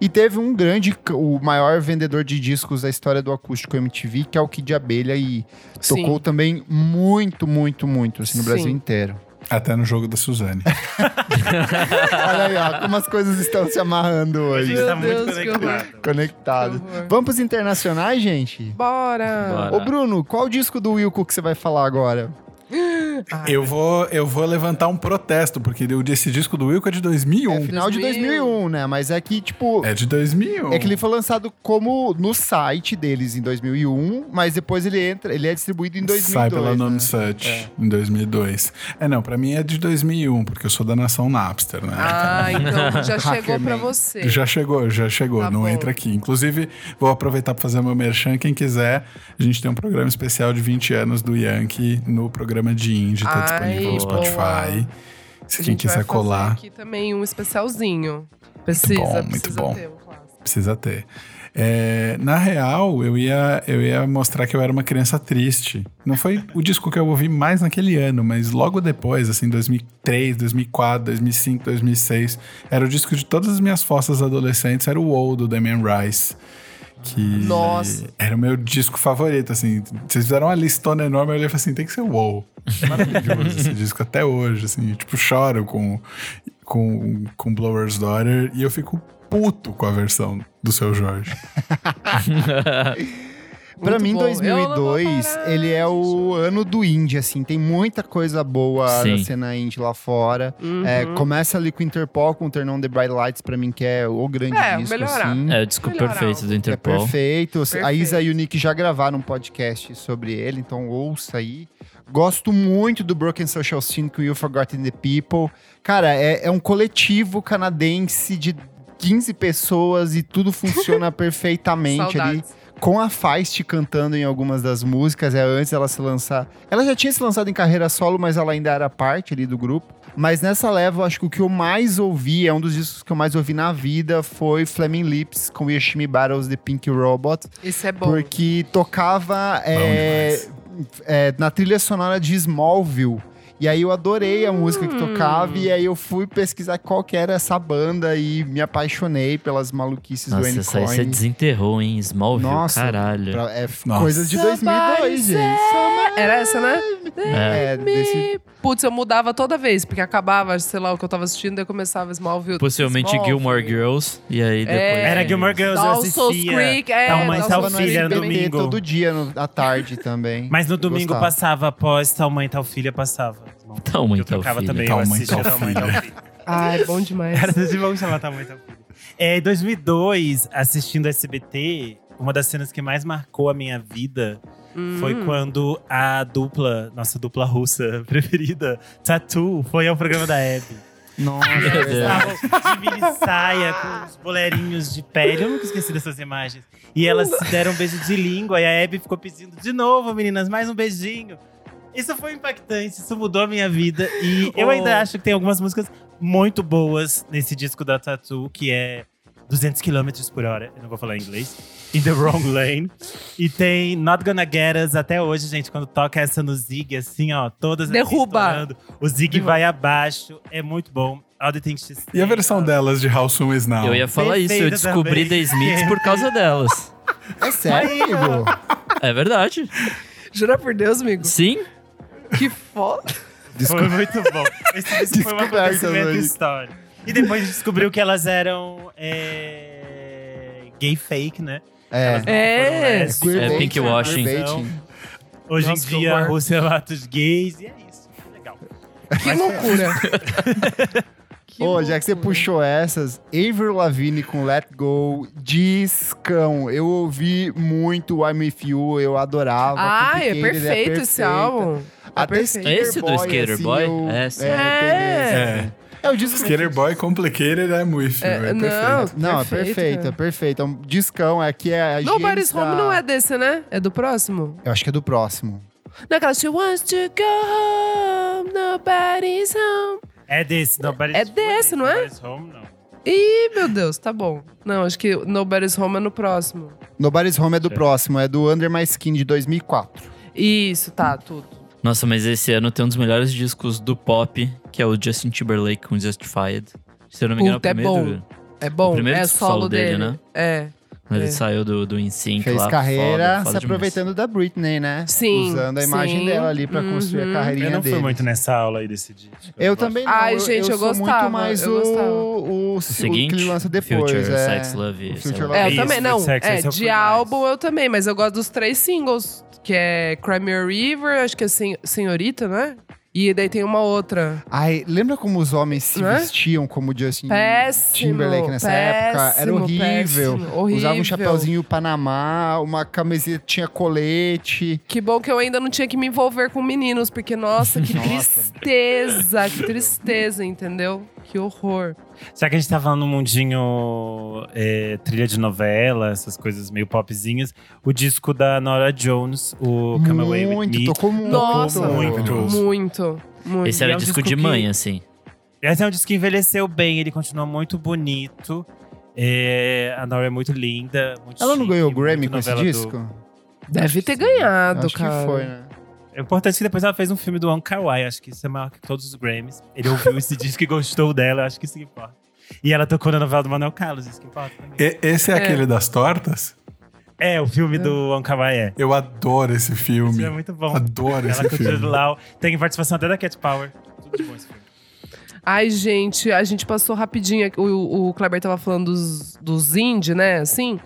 E teve um grande, o maior vendedor de discos da história do acústico MTV, que é o Kid Abelha, e Sim. tocou também muito, muito, muito, assim, no Sim. Brasil inteiro. Até no jogo da Suzane. Olha aí, ó, como as coisas estão se amarrando A hoje. gente Meu tá muito Deus, que conectado. Conectado. Vamos pros internacionais, gente? Bora! Bora. Ô, Bruno, qual disco do Wilco que você vai falar agora? Eu vou, eu vou levantar um protesto, porque esse disco do Wilco é de 2001. É final de 2000. 2001, né? Mas é que, tipo... É de 2001. É que ele foi lançado como no site deles em 2001, mas depois ele entra, ele é distribuído em 2002. Sai pela né? Nome Such em 2002. É, não, pra mim é de 2001, porque eu sou da nação Napster, né? Ah, então já chegou pra você. Já chegou, já chegou, Tá não bom. entra aqui. Inclusive, vou aproveitar para fazer meu merchan. Quem quiser, a gente tem um programa especial de 20 anos do Yankee no programa de Indie, tá disponível no. Spotify. Se quem quiser colar, aqui também um especialzinho. Precisa, bom, muito precisa bom. ter um clássico. precisa ter. É, na real, eu ia, eu ia mostrar que eu era uma criança triste. Não foi o disco que eu ouvi mais naquele ano, mas logo depois, assim, 2003, 2004, 2005, 2006, era o disco de todas as minhas fotos adolescentes, era o WoW do Damien Rice. Que Nossa. era o meu disco favorito, assim. Vocês fizeram uma listona enorme, eu olhei e falei assim, tem que ser o WoW. Maravilhoso esse disco até hoje, assim. Tipo, choro com, com, com Blower's Daughter e eu fico puto com a versão do seu Jorge. Pra Muito mim, bom. Eu não vou 2002, parar ele é o ano do indie, assim. Tem muita coisa boa Sim. na cena indie lá fora. Uhum. É, começa ali com o Interpol, com o Turn on the Bright Lights, pra mim, que é o grande É, disco, melhorar. assim. É o disco Melhorar perfeito do é Interpol. perfeito. A Perfeito. Isa e o Nick já gravaram um podcast sobre ele, então ouça aí. Gosto muito do Broken Social Scene com You Forgotten the People. Cara, é, é um coletivo canadense de 15 pessoas e tudo funciona perfeitamente ali. Com a Feist cantando em algumas das músicas, é antes dela se lançar. Ela já tinha se lançado em carreira solo, mas ela ainda era parte ali do grupo. Mas nessa leva, eu acho que o que eu mais ouvi, é um dos discos que eu mais ouvi na vida, foi Flaming Lips com Yoshimi Battles The Pink Robot. Esse é bom. Porque tocava é, é, na trilha sonora de Smallville. E aí eu adorei a música que tocava, e aí eu fui pesquisar qual que era essa banda e me apaixonei pelas maluquices do Nossa, Annie essa aí você desenterrou, hein? Smallville, Nossa, caralho. Pra- É Nossa. coisa de 2002, gente. Era essa, né? É, desse... Putz, eu mudava toda vez, porque acabava, sei lá, o que eu tava assistindo, daí começava Smallville. Possivelmente Smallville. Gilmore Girls. E aí depois. É. Era Gilmore Girls, eu assistia. Creek, é, Tal Mãe, Tal Filha Creek no domingo. todo dia no- à tarde também. Mas no domingo Gostava. passava após Tal Mãe, Tal Filha, passava. Tal Mãe, eu Tal tocava também, Tal eu assistia Mãe, Tal Filha. Filha. Ai, bom demais. Era desse vamos chamar Tal Mãe, Tal Filha. É, em 2002, assistindo SBT, uma das cenas que mais marcou a minha vida foi Hum. quando a dupla, nossa dupla russa preferida, Tattoo, foi ao programa da Abby. Nossa, é. Estavam de mini saia, com os bolerinhos de pele. Eu nunca esqueci dessas imagens. E elas se deram um beijo de língua e a Abby ficou pedindo de novo, meninas, mais um beijinho. Isso foi impactante, isso mudou a minha vida. E eu Oh. ainda acho que tem algumas músicas muito boas nesse disco da Tattoo, que é 200 km por hora. Eu não vou falar em inglês. In the Wrong Lane. E tem Not Gonna Get Us até hoje, gente. Quando toca essa no Zig, assim, ó, todas Derruba. O Zig Derruba. vai abaixo. É muito bom. All the Things She E a versão delas de How Soon Is Now? Eu ia falar isso, eu Perfeita descobri também. The Smiths por causa delas. É sério, amigo? É verdade. Jura por Deus, amigo? Sim. Que foda. Foi muito bom. Esse disco foi um Descoberta, acontecimento histórico. E depois descobriu que elas eram é, gay fake, né? É. Elas não É. lésbicas. Queerbaiting, É pink washing. queerbaiting. Hoje Nossa, em que dia, horror. É matos gays e é isso. Legal. Que loucura. Que Ô, já que você puxou essas, Avril Lavigne com Let Go, discão. Eu ouvi muito I'm With You, eu adorava. Ai, é Complicated, perfeito esse perfeita. álbum. É Até perfeito. Skater Esse do Boy, Skater assim, Boy? eu- É, sim. é, É. esse. É o disco Skater Boy Complicated é muito. É, é não, perfeito. Não, é Perfeito, é perfeito. É um discão, é que é a Nobody's gênese Home não é desse, né? É do próximo? Eu acho que é do próximo. Não, aquela She wants to go home, nobody's home. É desse, Nobody's É desse, não é? Nobody's Home, não. Ih, meu Deus, tá bom. Não, acho que Nobody's Home é no próximo. Nobody's Home é do próximo, é do Under My Skin de 2004. Isso, tá, tudo. Nossa, mas esse ano tem um dos melhores discos do pop, que é o Justin Timberlake com Justified. Se eu não me engano, Puta, é é o primeiro. bom. É bom, O primeiro é disco solo solo dele, dele, né? É. Ele É. saiu do, do InSync Fez lá. carreira foda, foda se demais. aproveitando da Britney, né? Sim, Usando a imagem sim. dela ali pra construir Uhum. a carreirinha Eu não dele. fui muito nessa aula aí desse disco. Eu gosto. também não. Ai, gente, eu sou gostava, muito mais eu o, gostava. o, o, O seguinte, que ele lança depois. Future, é. Sex, Love, Future lá. É, eu Isso, também, não. Sex, é, eu de álbum eu também, mas eu gosto dos três singles, que é Crimea River, acho que é Sen Senhorita, né? E daí tem uma outra. Ai, lembra como os homens se é? vestiam como Justin Péssimo, Timberlake nessa época? Era péssimo, horrível. péssimo, horrível. Usava um chapeuzinho Panamá, uma camiseta tinha colete. Que bom que eu ainda não tinha que me envolver com meninos, porque, nossa, que tristeza, que tristeza, entendeu? Que horror. Já que a gente tá falando no mundinho é, trilha de novela, essas coisas meio popzinhas, o disco da Nora Jones, o Come Away With muito, Me. tocou muito. Nossa, muito. Muito, muito. Esse era é um disco disco de que- mãe, assim. Esse é um disco que envelheceu bem, ele continua muito bonito. É, a Nora é muito linda. Muito Ela não chique, ganhou muito Grammy com esse novela do- disco? Deve ter ganhado, Acho cara. que foi, né? É importante que depois ela fez um filme do Wong Kar Wai. Acho que isso é maior que todos os Grammys. Ele ouviu esse disco e gostou dela. eu Acho que isso que importa. E ela tocou na novela do Manuel Carlos. Isso que importa também. E- esse é, É. aquele das tortas? É, o filme do Wong Kar Wai é. Eu adoro esse filme. Isso é muito bom. Adoro Ela esse filme. Jude Law. Tem participação até da Cat Power. Tudo de bom esse filme. Ai, gente, a gente passou rapidinho. O, o Kleber tava falando dos, dos indie, né? Assim.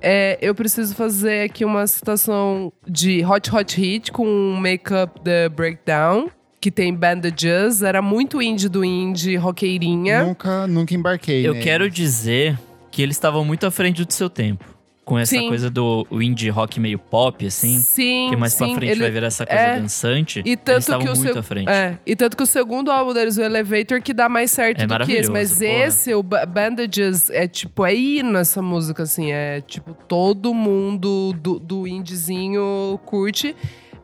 É, eu preciso fazer aqui uma citação de Hot Hot Hit com Make Up the Breakdown, que tem Bandages. Era muito indie do indie, roqueirinha. Nunca, nunca embarquei. Eu nele. quero dizer que eles estavam muito à frente do seu tempo. Com essa Sim. coisa do o indie rock meio pop, assim. Sim, que mais sim. pra frente ele- vai virar essa coisa é. dançante. E eles tanto estavam o muito à frente. É, e tanto que o segundo álbum deles, o Elevator, que dá mais certo É do que esse. maravilhoso, Mas porra. esse, o Ba- Bandages, é tipo, é hino essa música, assim. É tipo, todo mundo do, do indiezinho curte.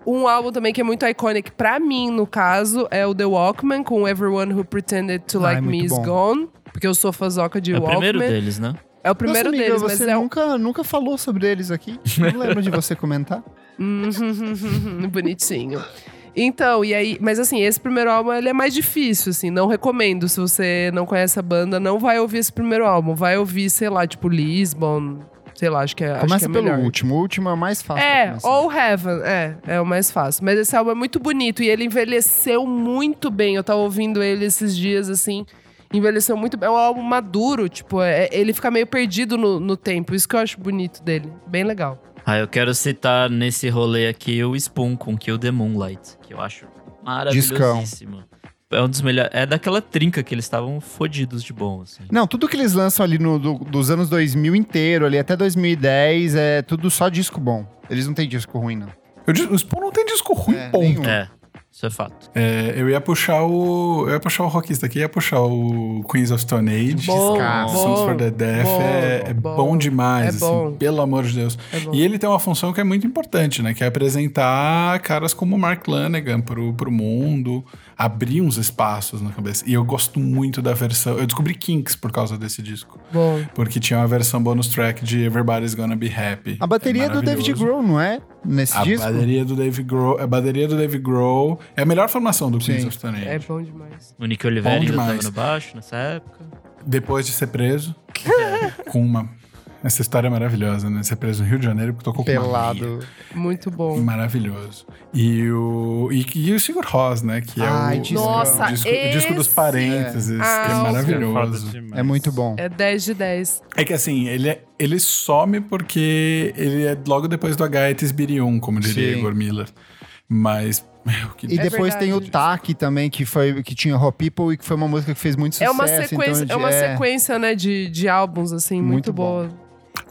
Um álbum também que é muito icônico pra mim, no caso, é o The Walkman, com Everyone Who Pretended to Ah, Like é Me muito Is bom. Gone. Porque eu sou fãzoca de É o Walkman. primeiro deles, né? É o primeiro Nossa, amiga, deles, mas você é o nunca, nunca falou sobre eles aqui. Não lembro de você comentar. Bonitinho. Então, e aí, mas assim, esse primeiro álbum ele é mais difícil, assim, não recomendo. Se você não conhece a banda, não vai ouvir esse primeiro álbum. Vai ouvir, sei lá, tipo Lisbon, sei lá, acho que é, acho Começa que é pelo melhor. último. O último é o mais fácil. É, ou Heaven, é, é o mais fácil. Mas esse álbum é muito bonito e ele envelheceu muito bem. Eu tava ouvindo ele esses dias, assim, envelheceu muito bem. É um álbum maduro, tipo, é- ele fica meio perdido no, no tempo. Isso que eu acho bonito dele. Bem legal. Ah, eu quero citar nesse rolê aqui o Spoon com Kill the Moonlight, que eu acho maravilhosíssimo. É um dos melhores. É daquela trinca que eles estavam fodidos de bom, assim. Não, tudo que eles lançam ali no, do- dos anos 2000 inteiro, ali até 2010, é tudo só disco bom. Eles não têm disco ruim, não. Eu o Spawn não tem disco ruim, É, nenhum. É, isso é fato. É, eu ia puxar o. Eu ia puxar o rockista aqui, ia puxar o Queens of Stone Age. Bom, bom, for the Deaf bom, é, é bom, bom. demais, É assim, bom. pelo amor de Deus. É. E ele tem uma função que é muito importante, né? Que é apresentar caras como Mark Lanegan pro, pro mundo, abrir uns espaços na cabeça. E eu gosto muito da versão. Eu descobri Kinks por causa desse disco. Bom. Porque tinha uma versão bonus track de Everybody's Gonna Be Happy. A bateria É do David. Grohl, não é? Nesse A disco? bateria do Dave Grohl, a bateria do Dave Grohl é a melhor formação do Queens of Stone Age. É bom demais. O Nick Oliveira Bom ainda demais. tava no baixo nessa época. Depois de ser preso, com uma. Essa história é maravilhosa, né? Ser preso no Rio de Janeiro porque tocou com uma Pelado. Muito bom. Maravilhoso. E o. E, e o Sigur Rós, né? Que é Ai, o, disco. Nossa, o disco, o disco dos esse- parênteses, Ah, que é maravilhoso. Demais. É muito bom. É 10 de 10. É que assim, ele, é- ele some porque ele é logo depois do H. Birium, como diria Sim. Igor Miller. Mas. Meu, que E É depois tem o. TAC também, que, foi, que tinha Hot People e que foi uma música que fez muito É sucesso. uma sequência, então, é uma sequência, né, de, de álbuns, assim, muito, Muito bom.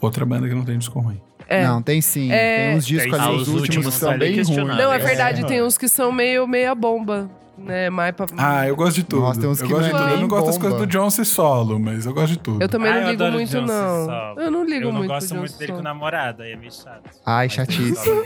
Outra banda que não tem disco ruim. É. Não, tem sim. É. Tem uns discos Tem ali, os os últimos últimos que são bem ruins. Não, é É. verdade, tem uns que são meio meia bomba, né? Mais pra... Ah, eu gosto de tudo. Nossa, tem uns eu que gosto de não é tudo. Eu não gosto das coisas do John C. Solo, mas eu gosto de tudo. Eu também Ah, não eu ligo muito, Johnson não. Solo. Eu não ligo Eu não muito gosto pro muito Johnson dele com namorada, aí é meio chato. Ai, solo.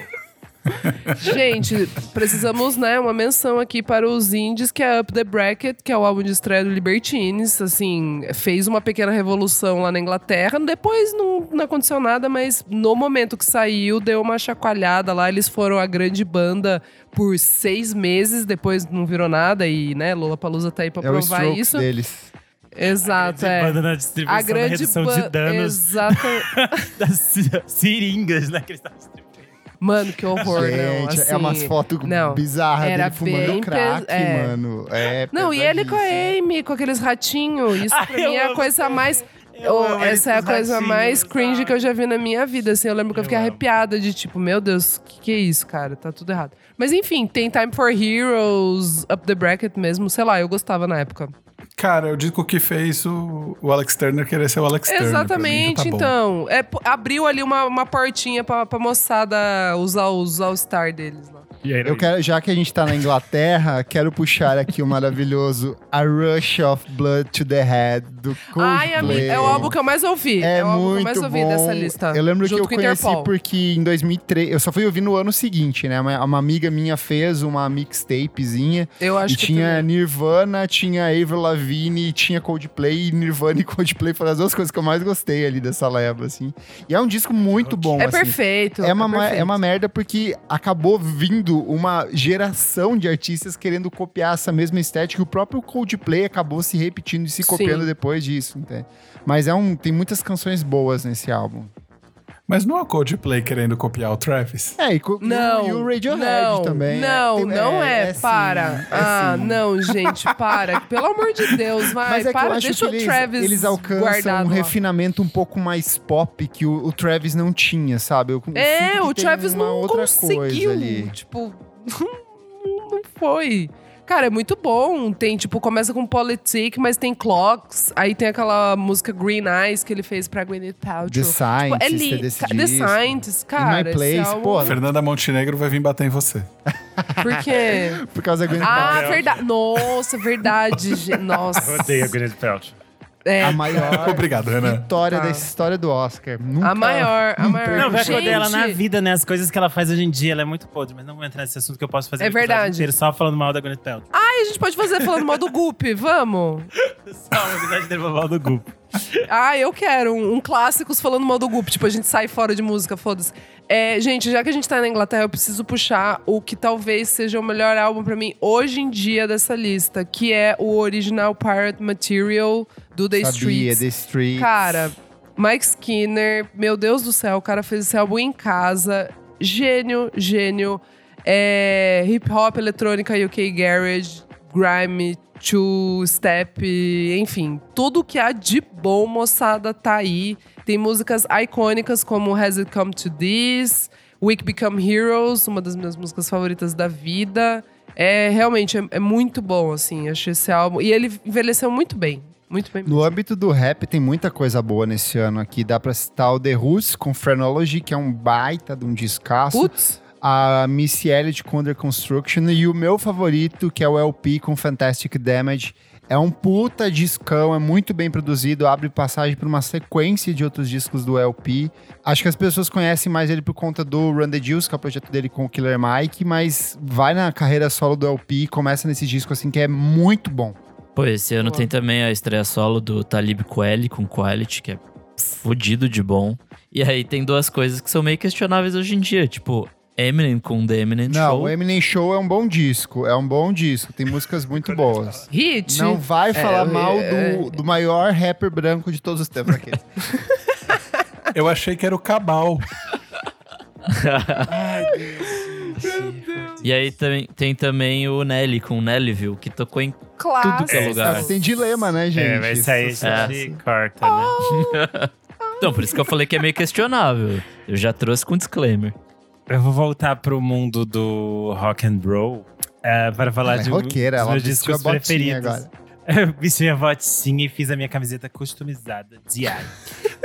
Gente, precisamos, né, uma menção aqui para os indies, que é Up the Bracket, que é o álbum de estreia do Libertines. Assim, fez uma pequena revolução lá na Inglaterra. Depois não, não aconteceu nada, mas no momento que saiu, deu uma chacoalhada lá. Eles foram a grande banda por seis meses, depois não virou nada. E, né, Lollapalooza tá aí pra É o provar Strokes isso. deles. Exato, grande é. banda na distribuição A da grande redução ban- de danos Exato. das seringas, né? Que eles estavam distribuindo. Mano, que horror, não. Gente, Assim, é umas fotos bizarras dele fumando crack, pes- é. mano. É Não, e ele com a. Amy, com aqueles ratinhos. Isso Ai, pra mim é a coisa mais. Oh, essa é a coisa mais cringe sabe? que eu já vi na minha vida. Assim, eu lembro que eu Eu fiquei amo. arrepiada de tipo, meu Deus, que que é isso, cara? Tá tudo errado. Mas enfim, tem Time for Heroes, Up the Bracket mesmo. Sei lá, eu gostava na época. Cara, é o disco que fez o, o Alex Turner querer ser o Alex Turner. mim, Exatamente, tá então. É, abriu ali uma, uma portinha pra, pra moçada usar os All-Star deles lá. Aí, Eu quero, já que a gente tá na Inglaterra, quero puxar aqui o maravilhoso A Rush of Blood to the Head do Ai, Coldplay. é o álbum que eu mais ouvi. É, o álbum muito que eu mais ouvi bom. dessa lista. Eu lembro que eu conheci Interpol. porque em 2003, eu só fui ouvir no ano seguinte, né? Uma, uma amiga minha fez uma mixtapezinha Eu acho e que tinha também. Nirvana, tinha Avril Lavigne, tinha Coldplay, e Nirvana e Coldplay foram as duas coisas que eu mais gostei ali dessa leva, assim. E é um disco muito bom, É assim. perfeito. É uma, ma- perfeito. é uma merda porque acabou vindo uma geração de artistas querendo copiar essa mesma estética e o próprio Coldplay acabou se repetindo e se Sim. copiando depois disso, entende? Mas é um, tem muitas canções boas nesse álbum. Mas não é o Coldplay querendo copiar o Travis? É, e, co- Não, e o Radiohead não, também. Não, Tem- não é, sim, para. é ah, sim. não, gente, para. Pelo amor de Deus, vai, Mas é que para. eu acho Deixa que o Travis eles alcançam guardado um lá. refinamento um pouco mais pop que o, o Travis não tinha, sabe? Eu É, o Travis não conseguiu. Tipo, não foi. Cara, é muito bom. Tem, tipo, começa com Politic, mas tem Clocks. Aí tem aquela música Green Eyes que ele fez pra Gwyneth Paltrow. The Tipo, é li... desse Ca- The disco. Scientist, cara. My esse Place, álbum- pô, Fernanda Montenegro vai vir bater em você. Por quê? Por causa da Gwyneth ah, Paltrow. verdade. Nossa, verdade. Nossa. Eu odeio a Gwyneth Paltrow. É, A maior Obrigado, vitória Tá. dessa história do Oscar. Nunca... a maior, a maior. Não, vai Gente, acordar ela na vida, né? As coisas que ela faz hoje em dia, ela é muito podre. Mas não vou entrar nesse assunto que eu posso fazer É um episódio verdade. inteiro só falando mal da Gwyneth Paltrow. Ai, a gente pode fazer falando mal do Goop, vamos? Só um episódio inteiro falando mal do grupo. Ah, eu quero um, um clássicos falando mal do Goop. Tipo, a gente sai fora de música, foda-se. É, gente, já que a gente tá na Inglaterra, eu preciso puxar o que talvez seja o melhor álbum pra mim hoje em dia dessa lista, que é o original Pirate Material do The Sabia, Streets. The Streets. Cara, Mike Skinner, meu Deus do céu, o cara fez esse álbum em casa. Gênio, gênio. É, hip hop, eletrônica, UK Garage, grime, two step, enfim, tudo que há de bom, moçada, tá aí. Tem músicas icônicas como Has It Come to This, We Become Heroes, uma das minhas músicas favoritas da vida. É realmente é, é muito bom, assim, achei esse álbum. E ele envelheceu muito bem. Muito bem. No âmbito do rap, tem muita coisa boa nesse ano aqui. Dá pra citar o The Roots com Phrenology, que é um baita de um descasso. Putz, A Missy Elliott com Under Construction. E o meu favorito, que é o LP com Fantastic Damage. É um puta discão, é muito bem produzido, abre passagem para uma sequência de outros discos do LP. Acho que as pessoas conhecem mais ele por conta do Run the Juice, que é o projeto dele com o Killer Mike, mas vai na carreira solo do LP, começa nesse disco assim que é muito bom. Pô, esse ano Boa. tem também a estreia solo do Talib Kweli com Quality, que é fudido de bom. E aí tem duas coisas que são meio questionáveis hoje em dia, tipo Eminem com The Eminem Não, Show. o Eminem Show é um bom disco, é um bom disco, tem músicas muito boas. hit. Não vai falar É, mal é, do, do maior rapper branco de todos os tempos aqui. Eu achei que era o Cabal. E aí tem, tem também o Nelly com Nellyville, que tocou em Clássico. tudo que é lugar. Tem dilema, né, gente? É, vai sair Isso- É. corta, né? Então, por isso que eu falei que é meio questionável. Eu já trouxe com disclaimer. Eu vou voltar pro mundo do rock and roll é, para falar Ela é de um roqueira, dos meus discos preferidos. agora. Eu vesti minha botinha e fiz a minha camiseta customizada diária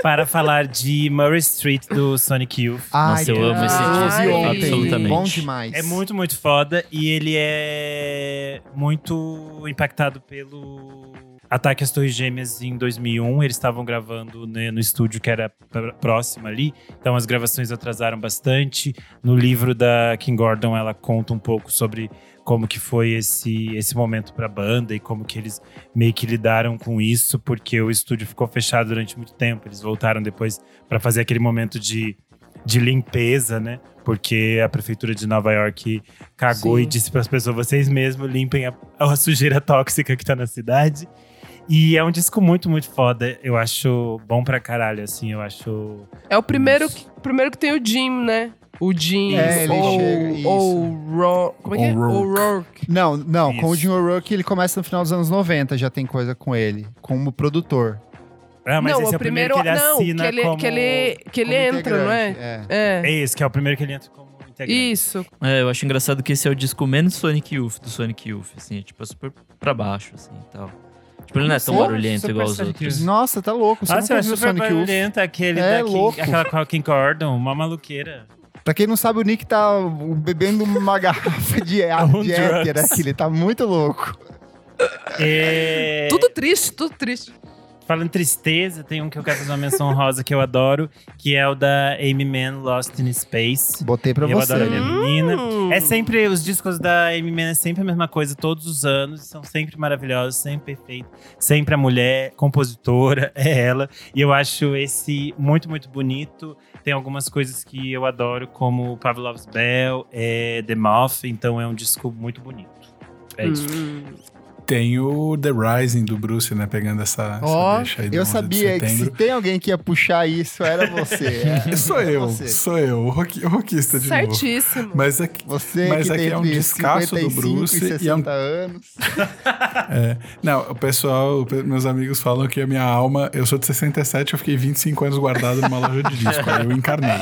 para falar de Murray Street do Sonic Youth. Nossa, eu amo esse disco, absolutamente. Bom demais. É muito, muito foda e ele é muito impactado pelo ataque às Torres Gêmeas em 2001. Eles estavam gravando né, no estúdio que era pr- próximo ali, então as gravações atrasaram bastante. No livro da Kim Gordon, ela conta um pouco sobre como que foi esse, esse momento para a banda e como que eles meio que lidaram com isso, porque o estúdio ficou fechado durante muito tempo. Eles voltaram depois para fazer aquele momento de, de limpeza, né? Porque a prefeitura de Nova York cagou Sim. e disse para as pessoas: vocês mesmos limpem a, a sujeira tóxica que tá na cidade. E é um disco muito, muito foda. Eu acho bom pra caralho, assim. Eu acho. É o primeiro que, primeiro que tem o Jim, né? O Jim É, ele ou, chega- isso. ou Ro, como é que é? O'Rourke. Não, não, com o Isso. Jim O'Rourke ele começa no final dos anos 90, já tem coisa com ele, como produtor. Ah, mas não, esse o é o primeiro, primeiro, que ele não, assina que ele, como... que ele, que ele como entra, não é? integrante, É. É esse, que é o primeiro que ele entra como integrante. Isso. É, eu acho engraçado que esse é o disco menos Sonic Youth do Sonic Youth, assim, é tipo é super pra baixo, assim e tal. Tipo, ele não é tão barulhento igual os Sonic outros. Nossa, tá louco. Você Nossa, eu acho viu super Sonic barulhento aquele É da aquela com a Kim Gordon, uma maluqueira. Pra quem não sabe, o Nick tá bebendo uma garrafa de, de éter drugs. aqui. Ele tá muito louco. É... Tudo triste, tudo triste. Falando em tristeza, tem um que eu quero fazer uma menção rosa que eu adoro, que é o da Amy Mann, Lost in Space. Botei pra eu você. adoro a minha menina. Hum. É sempre, os discos da Amy Mann é sempre a mesma coisa, todos os anos. São sempre maravilhosos, sempre perfeitos. Sempre a mulher compositora, é ela. E eu acho esse muito, muito bonito. Tem algumas coisas que eu adoro, como Pavlov's Bell, é The Moth. Então é um disco muito bonito. É isso. Hum. Tem o The Rising do Bruce, né? Pegando essa, Ó, essa deixa aí do Eu 11 de sabia que se tem alguém que ia puxar isso, era você. É, Sou eu, Você, sou eu, o rock- o rockista de novo. Certíssimo. Mas é que, você Mas que aqui tem é um descasso do 55 Bruce e e é um- 60 anos. é, não, o pessoal, meus amigos falam que a minha alma, eu sou de 67, eu fiquei 25 anos guardado numa loja de disco, aí eu encarnei.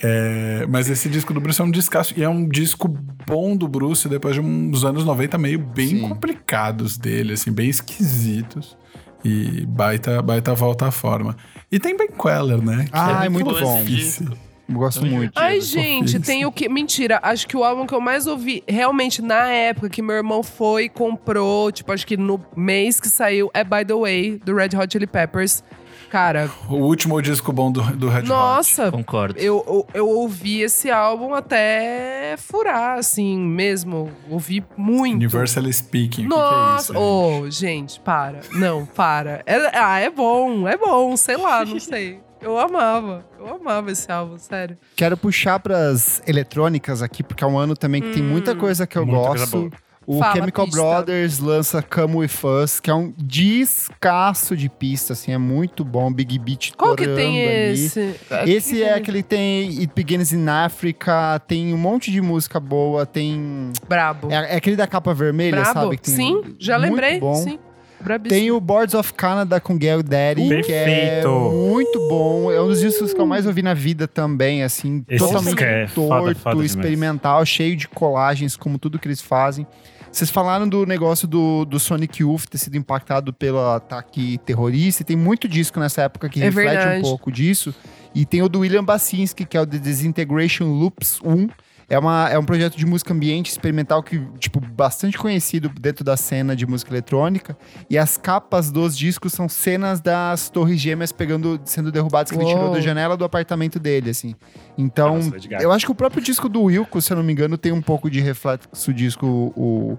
É, mas esse disco do Bruce é um descasso, e é um disco bom do Bruce depois de uns anos 90 meio bem Sim. complicados dele, assim, bem esquisitos. E baita, baita volta à forma. E tem Ben Queller, né? que Ah, é muito muito bom. difícil. Gosto muito. Ai, gente, tem o que. Mentira, acho que o álbum que eu mais ouvi realmente na época que meu irmão foi e comprou, tipo, acho que no mês que saiu, é By the Way, do Red Hot Chili Peppers. Cara, O último disco bom do, do Red Hot. nossa, Concordo. eu, eu, eu ouvi esse álbum até furar, assim, mesmo. Ouvi muito. Universally Speaking. o que que é Nossa, isso, ô, gente, para. Não, para. É- ah, é bom, é bom, sei lá, não sei. Eu amava, eu amava esse álbum, sério. Quero puxar pras eletrônicas aqui, porque é um ano também que tem muita coisa que eu Muita coisa gosto. O Fala, Chemical pista. Brothers lança Come With Us, que é um descasso de pista, assim, é muito bom. Big Beat Qual que tem ali. esse? Esse é aquele que tem It Begins in Africa, tem um monte de música boa, tem... Brabo. É, é aquele da capa vermelha, Brabo. sabe? Sim, já lembrei. Sim. Brabíssimo. Tem o Boards of Canada com Gail Daddy, que é Perfeito. muito bom. É um dos discos que eu mais ouvi na vida também, assim, Esse totalmente é torto, foda, foda demais. experimental, cheio de colagens, como tudo que eles fazem. Vocês falaram do negócio do, do Sonic Youth ter sido impactado pelo ataque terrorista, e tem muito disco nessa época que É reflete verdade. um pouco disso. E tem o do William Basinski, que é o The Disintegration Loops 1. É, uma, é um projeto de música ambiente experimental que, tipo, bastante conhecido dentro da cena de música eletrônica. E as capas dos discos são cenas das torres gêmeas pegando, sendo derrubadas que ele tirou Uou. da janela do apartamento dele, assim. Então, Nossa, eu acho que o próprio disco do Wilco, se eu não me engano, tem um pouco de reflexo disco. O,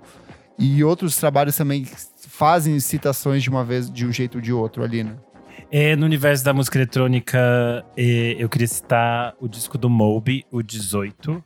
e outros trabalhos também fazem citações de uma vez, de um jeito ou de outro ali, né? É, no universo da música eletrônica, é, eu queria citar o disco do Moby, o 18.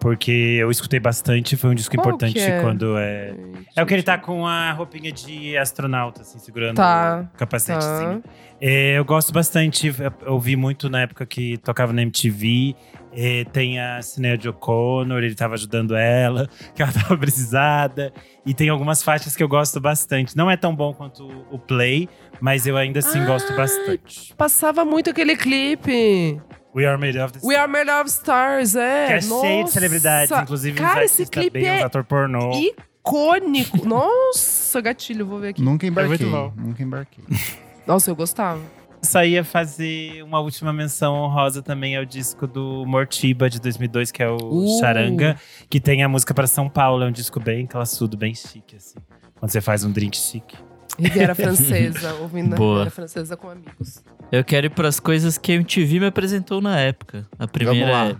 Porque eu escutei bastante, foi um disco Qual importante é? quando é. É o que ele tá com a roupinha de astronauta, assim, segurando Tá, o capacetezinho. Tá. É, eu gosto bastante, eu ouvi muito na época que tocava na MTV. É, tem a Sinéad O'Connor, ele tava ajudando ela, que ela tava precisada. E tem algumas faixas que eu gosto bastante. Não é tão bom quanto o Play, mas eu ainda assim gosto Ah, bastante. Passava muito aquele clipe. We Are Made of This. We Are Made of Stars, é. Que é cheio de Nossa. celebridades, inclusive Cara, esse clipe bem, é ator pornô. icônico. Nossa, gatilho, vou ver aqui. Nunca embarquei. nunca embarquei. Nossa, eu gostava. Só ia fazer uma última menção honrosa também ao disco do Mortiba de 2002, que é o Uh. Charanga, que tem a música para São Paulo. É um disco bem classudo, bem chique, assim. Quando você faz um drink chique. Riviera Francesa, ouvindo a Boa. Riviera Francesa com amigos. Eu quero ir pras coisas que a MTV me apresentou na época. A primeira lá. é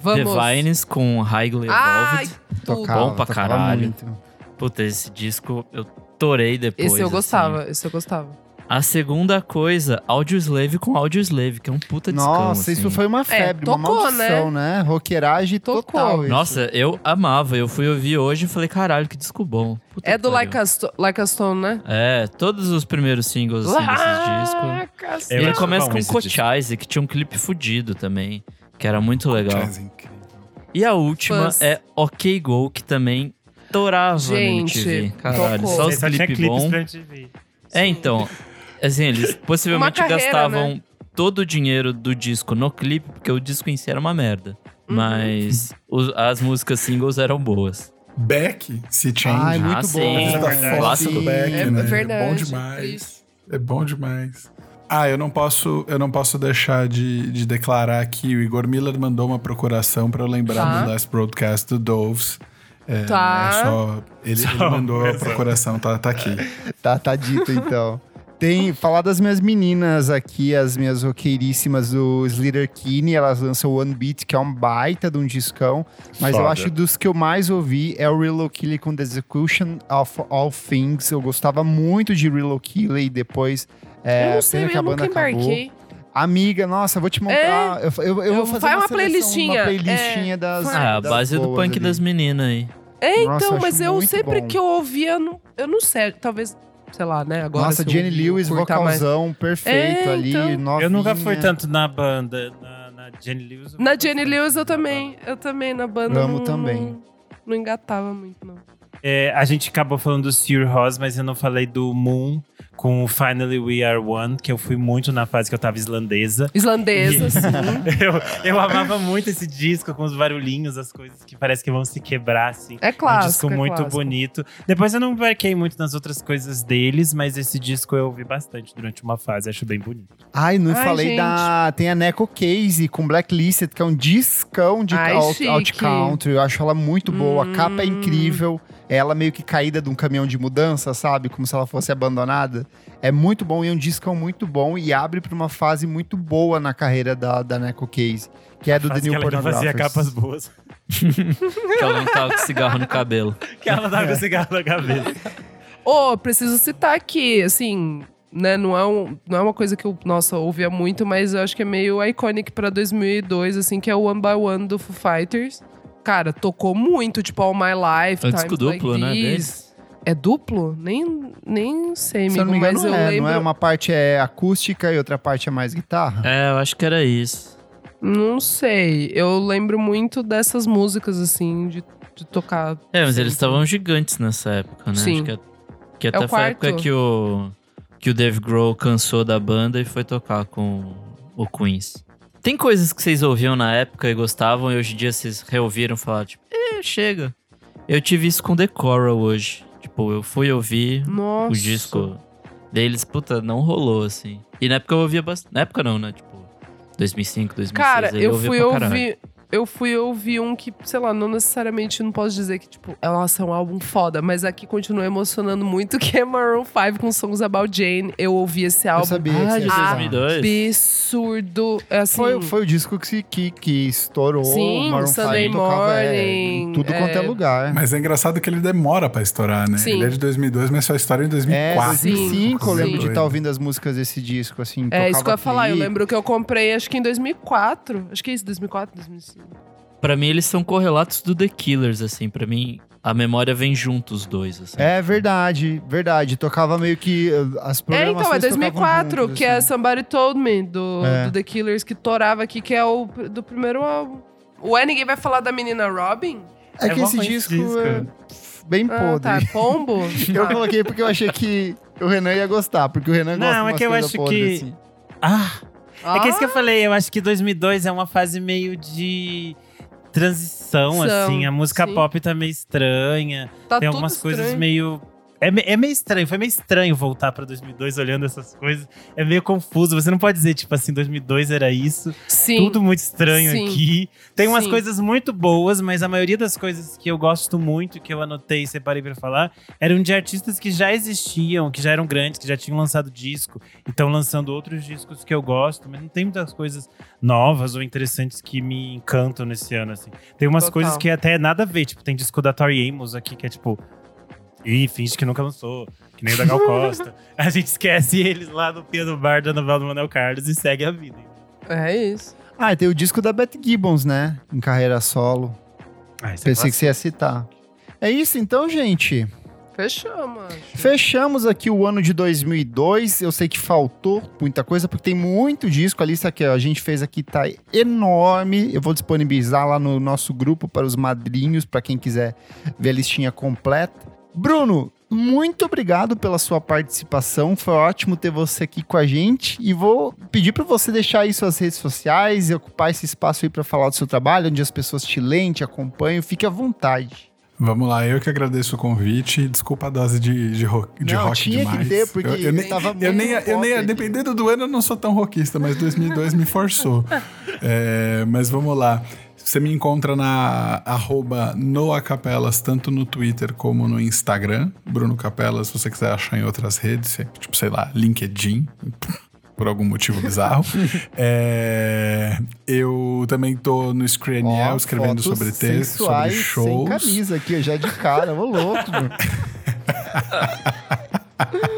Vamos. The Vines com Highly Ai, Evolved. Tocava, Bom pra caralho. muito. Puta, esse disco eu torei depois. Esse eu assim. gostava, esse eu gostava. A segunda coisa, Audioslave com Audioslave, que é um puta discão, Nossa, isso assim. foi uma febre, uma tocou, maldição, né? Roqueiragem Tocou. total. isso. Nossa, eu amava. Eu fui ouvir hoje e falei, caralho, que disco bom. Puta É do like a, like a Stone, né? É, todos os primeiros singles assim, desses discos. Ele começa com Cochise, que tinha um clipe fudido também, que era muito legal. Incrível. E a última Fãs. é OK Go, que também torava Gente, na MTV. Caralho, tocou. só os clipes bons. É, então. Assim, eles possivelmente carreira, gastavam né? todo o dinheiro do disco no clipe, porque o disco em si era uma merda. Uhum. Mas os- as músicas singles eram boas. Beck, Se Change. Ai, muito Ah, bom. sim. Tá foda Clássico. do Beck, É né? verdade. É bom demais. Isso. É bom demais. Ah, eu não posso, eu não posso deixar de, de declarar aqui. O Igor Miller mandou uma procuração pra eu lembrar Tá. do last broadcast do Doves. É, Tá. é só, ele, ele Só mandou a procuração, tá, tá aqui. Tá, tá dito, então. Tem, falar das minhas meninas aqui, as minhas roqueiríssimas do Slater Kinney, elas lançam One Beat, que é um baita de um discão, mas eu Foda. acho que dos que eu mais ouvi é o Real O'Keefe com The Execution of All Things. Eu gostava muito de Real O'Keefe e depois é, eu não sei, pena que a eu nunca acabou. embarquei. Amiga, nossa, eu vou te montar. Eu, eu, eu Eu- vou fazer faz uma, uma seleção, playlistinha, Uma playlistinha é, das. Ah, a das base do punk ali. das meninas aí. É, Nossa, então, eu mas acho eu sempre bom. que eu ouvia, eu não, eu não sei, talvez, sei lá, né, agora Nossa, Jenny Lewis, curta mais. vocalzão perfeito É, ali, então. novinha. Eu nunca fui tanto na banda. Na, na Jenny Lewis. Na Jenny Lewis eu também, eu também, na banda Amo não, também. Não, não engatava muito, não. É, a gente acabou falando do Sir Ross, mas eu não falei do Moon com o Finally We Are One, que eu fui muito na fase que eu tava islandesa. Islandesa, sim. Eu, eu amava muito esse disco com os barulhinhos, as coisas que parece que vão se quebrar, assim. É É um disco é muito clássico. bonito. Depois eu não embarquei muito nas outras coisas deles, mas esse disco eu ouvi bastante durante uma fase, acho bem bonito. Ai, não Ai, falei gente. da. Tem a Neco Case com Blacklisted, que é um discão de Ai, alt, alt country. Eu acho ela muito boa. A capa é Hum. incrível. Ela meio que caída de um caminhão de mudança, sabe? Como se ela fosse abandonada. É muito bom e é um discão muito bom e abre pra uma fase muito boa na carreira da, da Neco Case, que é do The Fase que New ela fazia capas boas. Que ela não tava com cigarro no cabelo. Que ela tava com cigarro na cabeça. Ô, preciso citar aqui, assim, né, não é, um, não é uma coisa que eu, nossa, ouvia muito, mas eu acho que é meio iconic pra 2002, assim, que é o One by One do Foo Fighters. Cara, tocou muito, tipo, All My Life, É disco Like duplo, né, This. deles? É duplo? Nem, nem sei, Se eu não me engano, mas eu é, lembro... não é? Uma parte é acústica e outra parte é mais guitarra? É, eu acho que era isso. Não sei. Eu lembro muito dessas músicas, assim, de, de tocar. É, mas eles estavam gigantes nessa época, né? Sim. Acho que, é- que É até o foi a época que o, que o Dave Grohl cansou da banda e foi tocar com o Queens. Tem coisas que vocês ouviam na época e gostavam, e hoje em dia vocês reouviram e falaram, tipo, eh, chega. Eu tive isso com The Coral hoje. Tipo, eu fui ouvir Nossa. o disco deles, puta, não rolou, assim. E na época eu ouvia bastante. Na época não, né? Tipo, 2005, 2006. Cara, eu ouvia fui ouvir. Eu fui ouvir um que, sei lá, não necessariamente não posso dizer que, tipo, elas são um álbum foda, mas aqui continua emocionando muito, que é Maroon 5 com Songs About Jane. Eu ouvi esse Eu álbum. sabia que Ah, você de ia falar. 2002. Absurdo. É assim. Foi, foi o disco que, que, que estourou. Sim, Maroon Sunday 5 tocava, é, em Morning, tudo quanto é é. lugar. Mas é engraçado que ele demora pra estourar, né? Sim. Ele é de 2002, mas só estoura em É, 2004. 2005 eu lembro de Sim. estar ouvindo as músicas desse disco, assim. É isso que eu ia falar. Eu lembro que eu comprei, acho que em 2004. Acho que é isso, 2004, 2005. Pra mim, eles são correlatos do The Killers, assim. Pra mim, a memória vem junto os dois, assim. É verdade, verdade. Tocava meio que uh, as É, então, é tocavam 2004, juntos, que é assim. Somebody Told Me, do, É. do The Killers, que torava aqui, que é o do primeiro álbum. Ué, ninguém vai falar da menina Robin? É É que esse disco, disco. é bem Ah, podre. tá, Pombo? Eu coloquei porque eu achei que o Renan ia gostar, porque o Renan Não, gosta é de umas que eu acho que- assim. Ah, é que é isso que eu Ah, falei. Eu acho que 2002 é uma fase meio de transição, São, assim. A música sim. pop tá meio estranha. tá Tem algumas coisas estranho. meio. É, é meio estranho, foi meio estranho voltar pra 2002 olhando essas coisas. É meio confuso. Você não pode dizer, tipo assim, 2002 era isso. Sim. Tudo muito estranho Sim. aqui. Tem umas Sim. coisas muito boas, mas a maioria das coisas que eu gosto muito, que eu anotei e separei pra falar, eram de artistas que já existiam, que já eram grandes, que já tinham lançado disco e estão lançando outros discos que eu gosto, mas não tem muitas coisas novas ou interessantes que me encantam nesse ano, assim. Tem umas Total. coisas que até nada a ver, tipo, tem disco da Tori Amos aqui que é tipo. Ih, finge que nunca lançou. Que nem o da Gal Costa. A gente esquece eles lá no piano bar da novela do Manuel Carlos e segue a vida. É isso. Ah, e tem o disco da Beth Gibbons, né? Em carreira solo. Ah, isso é Pensei que você ia citar. É isso então, gente. Fechou, mano. Fechamos aqui o ano de 2002. Eu sei que faltou muita coisa, porque tem muito disco. A lista que a gente fez aqui tá enorme. Eu vou disponibilizar lá no nosso grupo para os madrinhos, para quem quiser ver a listinha completa. Bruno, muito obrigado pela sua participação. Foi ótimo ter você aqui com a gente. E vou pedir para você deixar aí suas redes sociais e ocupar esse espaço aí para falar do seu trabalho, onde as pessoas te leem, te acompanham. Fique à vontade. Vamos lá, eu que agradeço o convite. Desculpa a dose de, de, rock, de Não, rock tinha que ter, porque eu, eu nem, tava eu nem, eu nem dependendo do ano, eu não sou tão rockista, mas 2002 me forçou. É, mas vamos lá. Você me encontra na arroba Noacapelas, tanto no Twitter como no Instagram. Bruno Capelas, se você quiser achar em outras redes, tipo, sei lá, LinkedIn, por algum motivo bizarro. É, eu também tô no Screenel Ó, escrevendo sobre textos, sobre sensuais Sem shows. camisa aqui, já de cara, ô louco.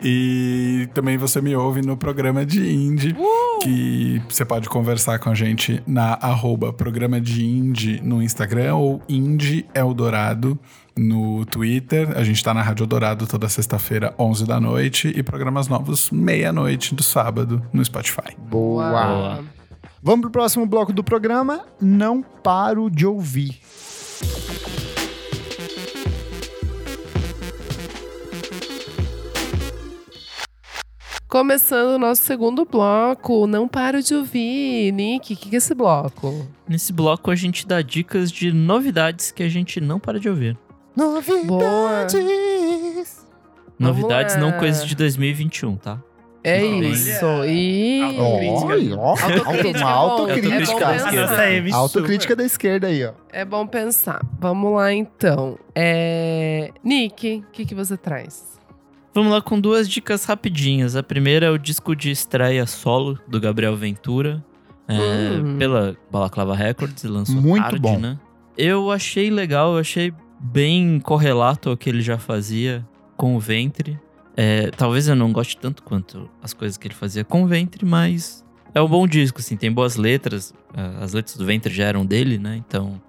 E também você me ouve no programa de indie, que você pode conversar com a gente na arroba programa de indie no Instagram ou Indie Eldorado no Twitter. A gente tá na Rádio Eldorado toda sexta-feira, 11 da noite, e programas novos meia-noite do sábado no Spotify. Boa. Boa. Vamos pro próximo bloco do programa. Não paro de ouvir. Começando o nosso segundo bloco, não paro de ouvir. Nick, o que, que é esse bloco? Nesse bloco a gente dá dicas de novidades que a gente não para de ouvir. Novidades. Novidades, lá. não coisas de 2021, tá? É isso. E. Autocrítica uma é autocrítica. é pensar. Autocrítica da esquerda aí, ó. É bom pensar. Vamos lá, então. É... Nick, o que, que você traz? Vamos lá com duas dicas rapidinhas. A primeira é o disco de estreia solo do Gabriel Ventura, é, Hum. pela Balaclava Records, lançou Muito tarde, bom. né? Eu achei legal, eu achei bem correlato ao que ele já fazia com o Ventre. É, talvez eu não goste tanto quanto as coisas que ele fazia com o Ventre, mas é um bom disco, assim, tem boas letras. É, As letras do Ventre já eram dele, né? Então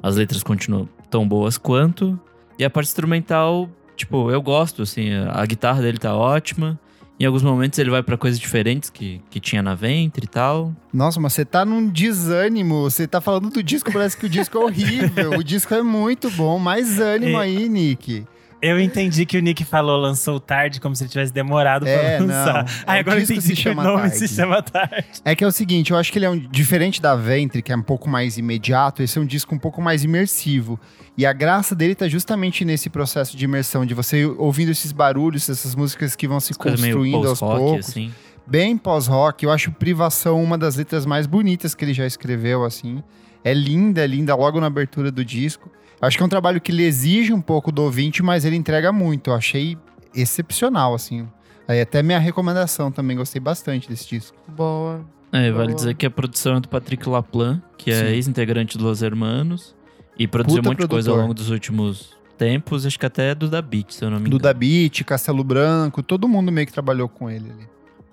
as letras continuam tão boas quanto. E a parte instrumental, tipo, eu gosto, assim, a guitarra dele tá ótima. Em alguns momentos ele vai pra coisas diferentes que, que tinha na Ventre e tal. Nossa, mas você tá num desânimo. Você tá falando do disco, parece que o disco é horrível. o disco é muito bom. Mais ânimo É. aí, Nick. Eu entendi que o Nick falou lançou tarde, como se ele tivesse demorado É, pra lançar. não. Aí O agora eu disco entendi se que o chama nome Tarde. se chama tarde. É que é o seguinte, eu acho que ele é um diferente da Ventre, que é um pouco mais imediato, esse é um disco um pouco mais imersivo. E a graça dele tá justamente nesse processo de imersão, de você ouvindo esses barulhos, essas músicas que vão se Coisa meio construindo aos poucos. assim. Bem pós-rock, eu acho Privação uma das letras mais bonitas que ele já escreveu, assim. É linda, é linda, logo na abertura do disco. Acho que é um trabalho que ele exige um pouco do ouvinte, mas ele entrega muito. Eu achei excepcional, assim. Aí até minha recomendação também, gostei bastante desse disco. Boa. É, vale Boa. dizer que a produção é do Patrick Laplan, que é ex-integrante do Los Hermanos. E produziu Puta um monte de coisa ao produtor. longo dos últimos tempos. Acho que até é do Da Beat, se eu não me engano. Do Da Beat, Castelo Branco, todo mundo meio que trabalhou com ele ali.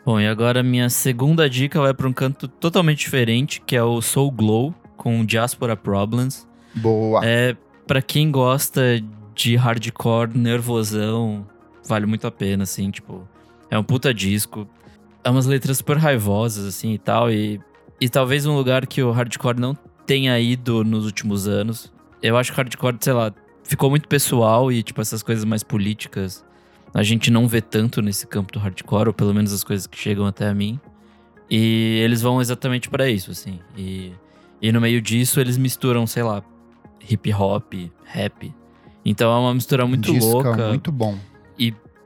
Bom, e agora minha segunda dica vai pra um canto totalmente diferente, que é o Soul Glow, com Diaspora Problems. Boa. É, pra quem gosta de hardcore, nervosão, vale muito a pena, assim, tipo... É um puta disco. É umas letras super raivosas, assim, e tal. E, e talvez um lugar que o hardcore não tenha ido nos últimos anos. Eu acho que o hardcore, sei lá, ficou muito pessoal e, tipo, essas coisas mais políticas... A gente não vê tanto nesse campo do hardcore, ou pelo menos as coisas que chegam até a mim. E eles vão exatamente pra isso, assim. E, e no meio disso, eles misturam, sei lá, hip hop, rap. Então é uma mistura muito disco louca, muito bom.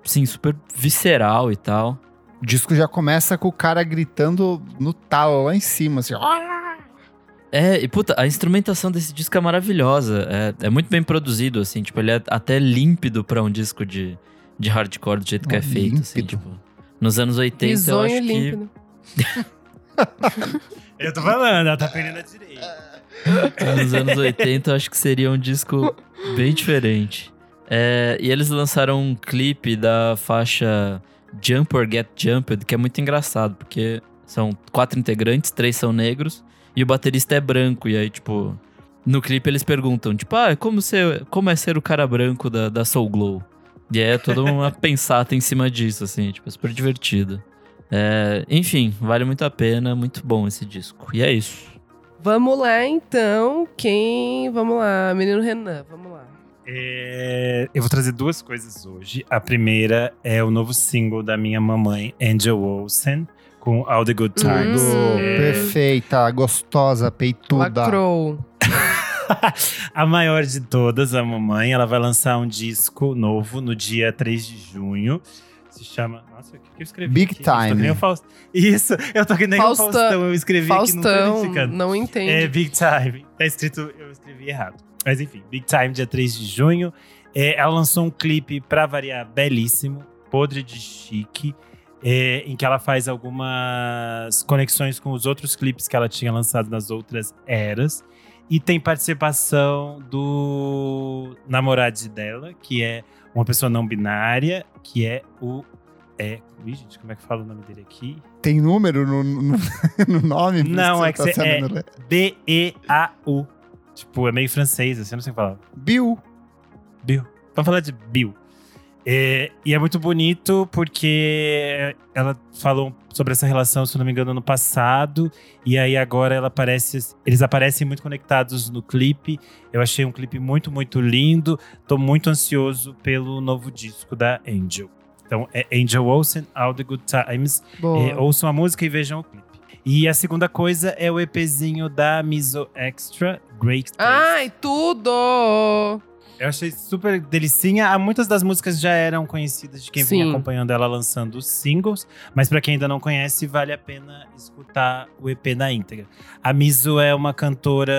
sim, super visceral e tal. O disco já começa com o cara gritando no talo lá em cima, assim. ó. É, e puta, a instrumentação desse disco é maravilhosa. É, é muito bem produzido, assim, tipo, ele é até límpido pra um disco de, de hardcore do jeito que é, É feito, assim, tipo. Nos anos 80, eu acho que. límpido. Eu tô falando, ela tá perdendo a direita. Nos anos 80, eu acho que seria um disco bem diferente. É, e eles lançaram um clipe da faixa Jump or Get Jumped, que é muito engraçado, porque são quatro integrantes, três são negros, e o baterista é branco. E aí, tipo, no clipe eles perguntam, tipo, ah, como, ser, como é ser o cara branco da, da Soul Glow? E aí é toda uma pensata em cima disso, assim, tipo, é super divertido. É, enfim, vale muito a pena, muito bom esse disco. E é isso. Vamos lá, então. Quem. Vamos lá, menino Renan, vamos lá. É, eu vou trazer duas coisas hoje. A primeira é o novo single da minha mamãe, Angel Olsen, com All the Good Times. Hum. É, Perfeita, gostosa, peituda. Lacrou. a maior de todas, a mamãe, ela vai lançar um disco novo no dia 3 de junho. Se chama. Nossa, o que, que eu escrevi? Big aqui? Eu Time. o Faust- Isso, eu tô que nem Faustão- o Faustão. Eu escrevi aqui não tô Faustão, não entende. É Big Time. Tá escrito, eu escrevi errado. Mas enfim, Big Time, dia 3 de junho. É, ela lançou um clipe, pra variar, belíssimo, podre de chique, é, em que ela faz algumas conexões com os outros clipes que ela tinha lançado nas outras eras. E tem participação do namorado dela, que é uma pessoa não binária, que é o. É, Ih, gente, como é que fala o nome dele aqui? Tem número no, no, no nome? Não, é que você- sabendo ler. B-E-A-U. Tipo, é meio francês, assim, eu não sei falar. Bill. Bill. Vamos falar de Bill. É, e é muito bonito porque ela falou sobre essa relação, se não me engano, no passado. E aí agora ela aparece. Eles aparecem muito conectados no clipe. Eu achei um clipe muito, muito lindo. Tô muito ansioso pelo novo disco da Angel. Então é Angel Olsen, All the Good Times. É, ouçam a música e vejam o clipe. E a segunda coisa é o EPzinho da Miso Extra, Great Taste. Ai, tudo! Eu achei super delicinha. Ah, Muitas das músicas já eram conhecidas de quem vinha Sim. acompanhando ela lançando os singles, mas pra quem ainda não conhece, vale a pena escutar o EP na íntegra. A Miso é uma cantora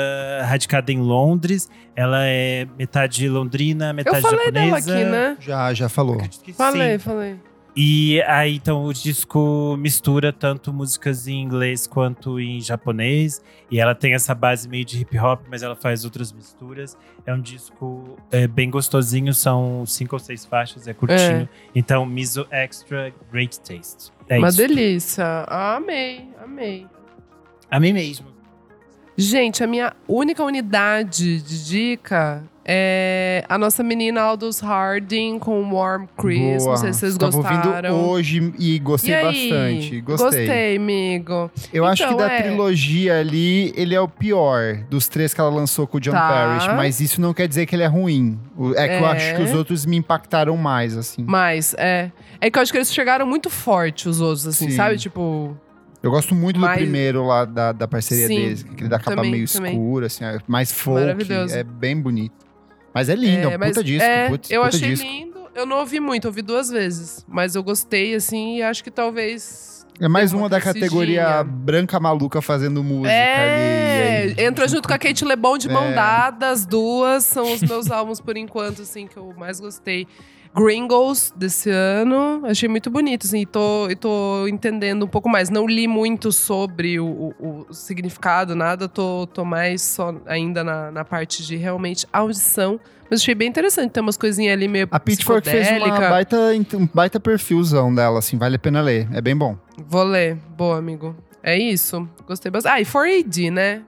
radicada em Londres. Ela é metade londrina, Eu metade falei dela japonesa. aqui, né? Já, já falou. Falei, sim. falei. E aí, então, o disco mistura tanto músicas em inglês quanto em japonês. E ela tem essa base meio de hip hop, mas ela faz outras misturas. É um disco é, bem gostosinho, são cinco ou seis faixas, é curtinho. Então, Miso Extra Great Taste. É Uma isso. delícia. Ah, amei, amei. A mim mesmo. Gente, a minha única unidade de dica é a nossa menina Aldous Harding com Warm Chris. Não sei se vocês Tava gostaram. ouvindo hoje e gostei e bastante. Gostei. Gostei, amigo. Eu acho que Então, da é. trilogia ali, ele é o pior dos três que ela lançou com o John Tá. Parrish. Mas isso não quer dizer que ele é ruim. É que eu É. acho que os outros me impactaram mais, assim. Mas, é. É que eu acho que eles chegaram muito forte, os outros, assim, Sim. sabe? Tipo. Eu gosto muito Mas- do primeiro lá, da, da parceria Sim, deles. Aquele da capa também, meio também. escura, assim, é mais folk. É bem bonito. Mas é lindo, é, um mas- puta disco. é, puta, eu puta achei disco. lindo. Eu não ouvi muito, ouvi duas vezes. Mas eu gostei, assim, e acho que talvez. É mais uma uma da categoria branca maluca fazendo música É, ali. Aí, entra junto com a Kate LeBon de mão É. dada, as duas são os meus álbuns por enquanto, assim, que eu mais gostei. Gringos desse ano, achei muito bonito, assim, e tô, e tô entendendo um pouco mais. Não li muito sobre o, o- o significado, nada, tô, tô mais só ainda na, na parte de realmente audição. Mas achei bem interessante, tem umas coisinhas ali meio A Pitchfork fez uma baita, um baita perfilzão dela, assim, vale a pena ler. É bem bom. Vou ler, boa, amigo. É isso, gostei bastante. Ah, e 4AD, né?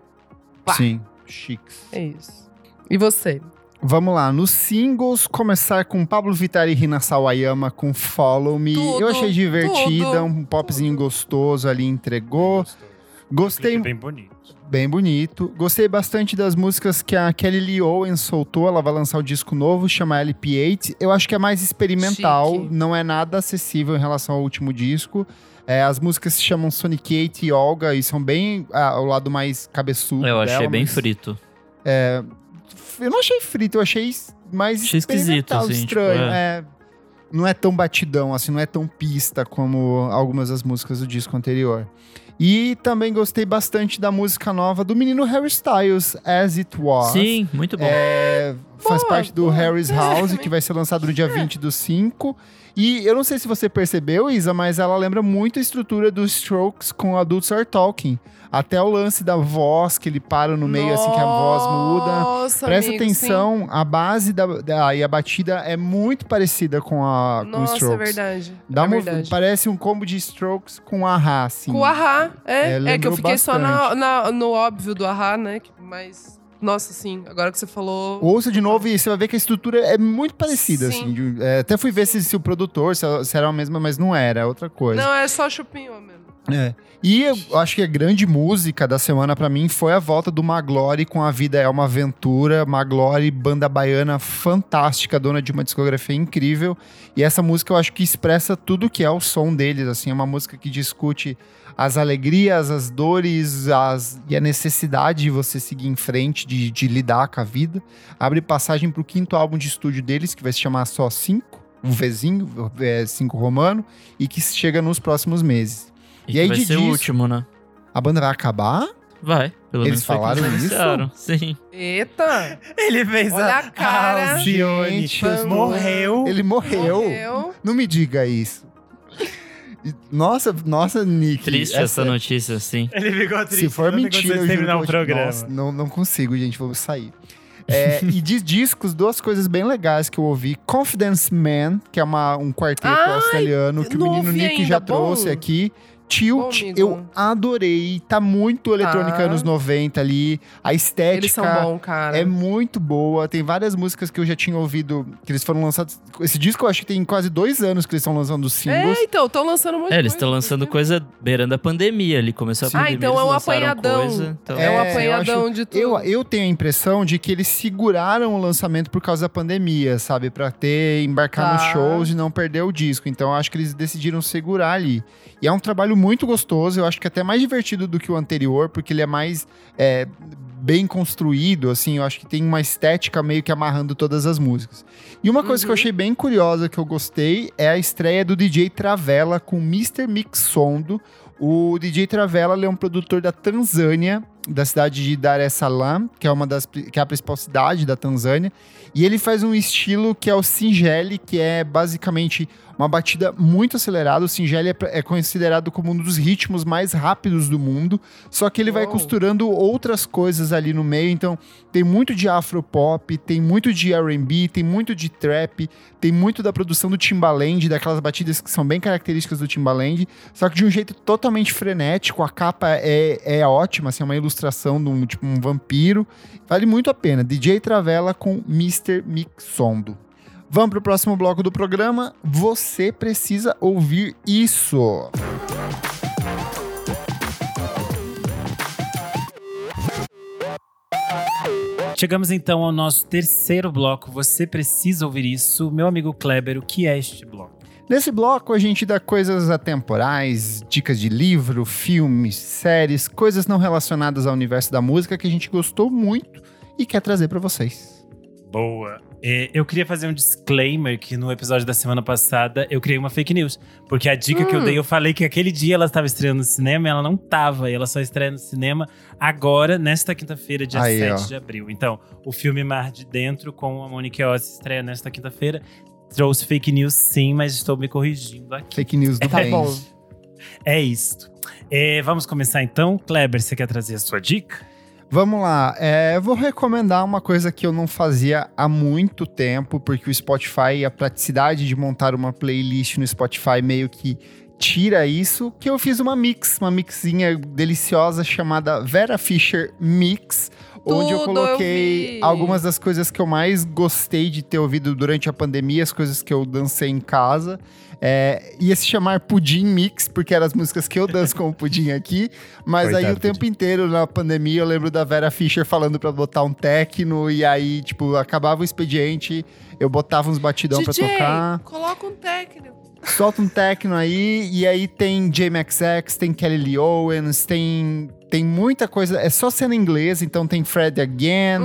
Pá. Sim, chiques. É isso. E você? Vamos lá, nos singles, começar com Pablo Vittar e Rina Sawayama com Follow Me. Tudo, Eu achei divertida, tudo, um popzinho gostoso ali, entregou. Gostei, bem bonito. bem bonito. Gostei bastante das músicas que a Kelly Lee Owen soltou. Ela vai lançar o disco novo, chama LP8. Eu acho que é mais experimental, Chique. não é nada acessível em relação ao último disco. É, as músicas se chamam Sonic 8 e Olga e são bem ah, o lado mais cabeçudo. Eu achei dela, bem mas- frito. Eu não achei frito, eu achei mais Achei esquisito, assim, estranho. tipo, é. Não é tão batidão, assim, não é tão pista como algumas das músicas do disco anterior. E também gostei bastante da música nova do menino Harry Styles, As It Was. Sim, muito bom. É, faz Boa, parte do boa. Harry's É, House, que vai ser lançado no dia 20 do 5. E eu não sei se você percebeu, Isa, mas ela lembra muito a estrutura dos Strokes com Adults Are Talking. Até o lance da voz, que ele para no meio, assim que a voz muda. Nossa, Presta amigo, atenção, a base da, da- e a batida é muito parecida com a sim. com Nossa, é Strokes. verdade. Dá é uma- verdade. parece um combo de Strokes com Ahá, assim. Com Ahá, É, é. É, que eu fiquei só na, bastante. na- no óbvio do Ahá, né? Mas, nossa, sim, agora que você falou. Ouça de novo e você vai ver que a estrutura é muito parecida, Sim. assim. é, até fui ver se, se o produtor, se, se era a mesma, mas não era, é outra coisa. Não, é só chupinho mesmo. É. E eu acho que a grande música da semana pra mim foi a volta do Maglore com A Vida é uma Aventura. Maglore, banda baiana fantástica, dona de uma discografia incrível. E essa música eu acho que expressa tudo que é o som deles, assim, é uma música que discute as alegrias, as dores as, e a necessidade de você seguir em frente, de, de lidar com a vida. Abre passagem pro quinto álbum de estúdio deles, que vai se chamar Só Cinco. o Vzinho, o V5 romano, e que chega nos próximos meses. E, E aí, vai de ser o último, né? A banda vai acabar? Vai, pelo Eles menos falaram eles isso? Sim. Eita! Ele fez Olha a cara. Alcione. Gente, morreu. Ele morreu. Morreu. Não me diga isso. Nossa, nossa, Nick. Triste essa notícia, sim. Ele ficou triste. Se for mentira, eu terminar o programa. Nossa, não, não consigo, gente, vou sair. É, e de discos, duas coisas bem legais que eu ouvi. Confidence Man, que é uma, um quarteto Ai, australiano que o menino Nick ainda, já bom? trouxe aqui. Tilt, Bom, eu adorei. Tá muito eletrônica Tá. anos 90 ali. A estética Eles são bons, cara. é muito boa. Tem várias músicas que eu já tinha ouvido, que eles foram lançados. Esse disco eu acho que tem quase dois anos que eles estão lançando os singles. É, então, estão lançando muito É, eles estão lançando coisa beirando a pandemia ali. Começou a Sim. Ah, pandemia, então é um lançaram apanhadão. Coisa, então... É, um É, eu apanhadão acho- de tudo. Eu, eu tenho a impressão de que eles seguraram o lançamento por causa da pandemia, sabe? Pra ter, embarcar Tá. nos shows e não perder o disco. Então eu acho que eles decidiram segurar ali. E é um trabalho muito gostoso, eu acho que até mais divertido do que o anterior, porque ele é mais é, bem construído, assim, eu acho que tem uma estética meio que amarrando todas as músicas. E uma coisa que eu Uhum. achei bem curiosa, que eu gostei, é a estreia do DJ Travella com Mr. Mixondo. O DJ Travella é um produtor da Tanzânia, da cidade de Dar es Salaam, que é uma das que é a principal cidade da Tanzânia, e ele faz um estilo que é o Singeli, que é basicamente uma batida muito acelerada. O Singeli é, é considerado como um dos ritmos mais rápidos do mundo, só que ele vai Uou. costurando outras coisas ali no meio. Então, tem muito de afropop, tem muito de R&B, tem muito de trap, tem muito da produção do Timbaland, daquelas batidas que são bem características do Timbaland, só que de um jeito totalmente frenético. A capa é, é ótima, assim, é uma ilustração de um, tipo, um vampiro. Vale muito a pena. DJ Travella com Mr. Mixondo. Vamos pro próximo bloco do programa. Você precisa ouvir isso. Chegamos então ao nosso terceiro bloco. Você precisa ouvir isso. Meu amigo Kleber, o que é este bloco? Nesse bloco a gente dá coisas atemporais, dicas de livro, filmes, séries, coisas não relacionadas ao universo da música que a gente gostou muito e quer trazer pra vocês. Boa. É, eu queria fazer um disclaimer que no episódio da semana passada eu criei uma fake news. Porque a dica que eu Hum. dei, eu falei que aquele dia ela estava estreando no cinema e ela não estava. E ela só estreia no cinema agora, nesta quinta-feira, dia Aí, 7 ó. de abril. Então, o filme Mar de Dentro com a Monique Oz estreia nesta quinta-feira. Trouxe fake news sim, mas estou me corrigindo aqui. Fake news do Tá bem. bom. É isto. É, vamos começar então. Kleber, você quer trazer a sua dica? Vamos lá, é, vou recomendar uma coisa que eu não fazia há muito tempo, porque o Spotify, a praticidade de montar uma playlist no Spotify meio que tira isso, que eu fiz uma mix, uma mixinha deliciosa chamada Vera Fischer Mix, onde eu Tudo eu coloquei vi. algumas das coisas que eu mais gostei de ter ouvido durante a pandemia, as coisas que eu dancei em casa. É, ia se chamar Pudim Mix, porque eram as músicas que eu danço com o Pudim aqui. Mas aí Coitado o tempo inteiro na pandemia eu lembro da Vera Fischer falando pra botar um techno, e aí, tipo, acabava o expediente, eu botava uns batidão pra DJ, tocar. coloca um técnico. Solta um techno aí, e aí tem JMXX, tem Kelly Lee Owens, tem, tem muita coisa. É só cena inglesa, então tem Fred Again,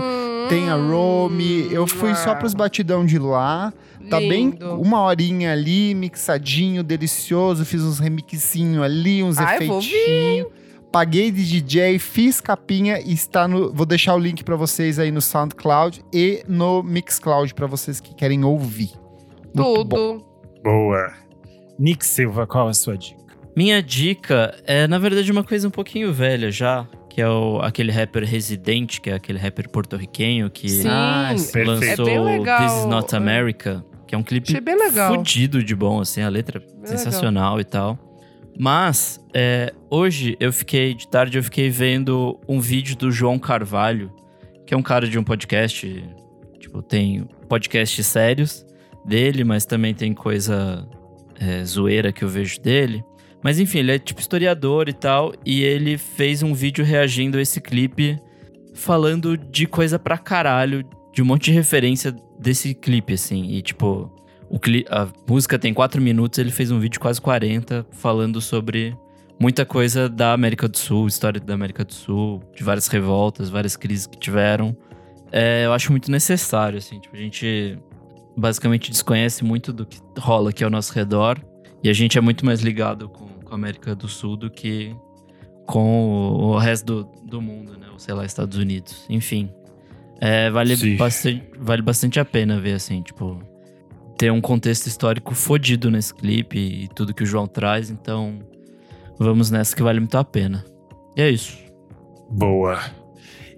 tem a Romy. Eu fui só pros batidão de lá. Tá bem Lindo. uma horinha ali, mixadinho, delicioso. Fiz uns remixinho ali, uns Ai, vou efeitinhos. Paguei de DJ, fiz capinha e está no. Vou deixar o link pra vocês aí no SoundCloud e no Mixcloud pra vocês que querem ouvir. Muito bom. Tudo. Boa. Nick Silva, qual a sua dica? Minha dica é, na verdade, uma coisa um pouquinho velha já, que é o, aquele rapper Residente, que é aquele rapper porto-riquenho que Sim. Ah, lançou É legal. This Is Not America, que é um clipe legal. fudido de bom, assim, a letra Bem sensacional e tal. Mas, é, hoje eu fiquei, de tarde eu fiquei vendo um vídeo do João Carvalho, que é um cara de um podcast, tipo, tem podcasts sérios dele, mas também tem coisa é, zoeira que eu vejo dele. Mas enfim, ele é tipo historiador e tal, e ele fez um vídeo reagindo a esse clipe, falando de coisa pra caralho, de um monte de referência desse clipe, assim. E tipo, o cli a música tem 4 minutos, ele fez um vídeo quase 40 falando sobre muita coisa da América do Sul, história da América do Sul, de várias revoltas, várias crises que tiveram. É, eu acho muito necessário, assim, tipo, a gente basicamente desconhece muito do que rola aqui ao nosso redor. E a gente é muito mais ligado com, com a América do Sul do que com o, o resto do, do mundo, né? Ou sei lá, Estados Unidos. Enfim. É, vale, Sim. bastante, vale bastante a pena ver, assim, tipo. Ter um contexto histórico fodido nesse clipe e tudo que o João traz, então. Vamos nessa que vale muito a pena. E é isso. Boa.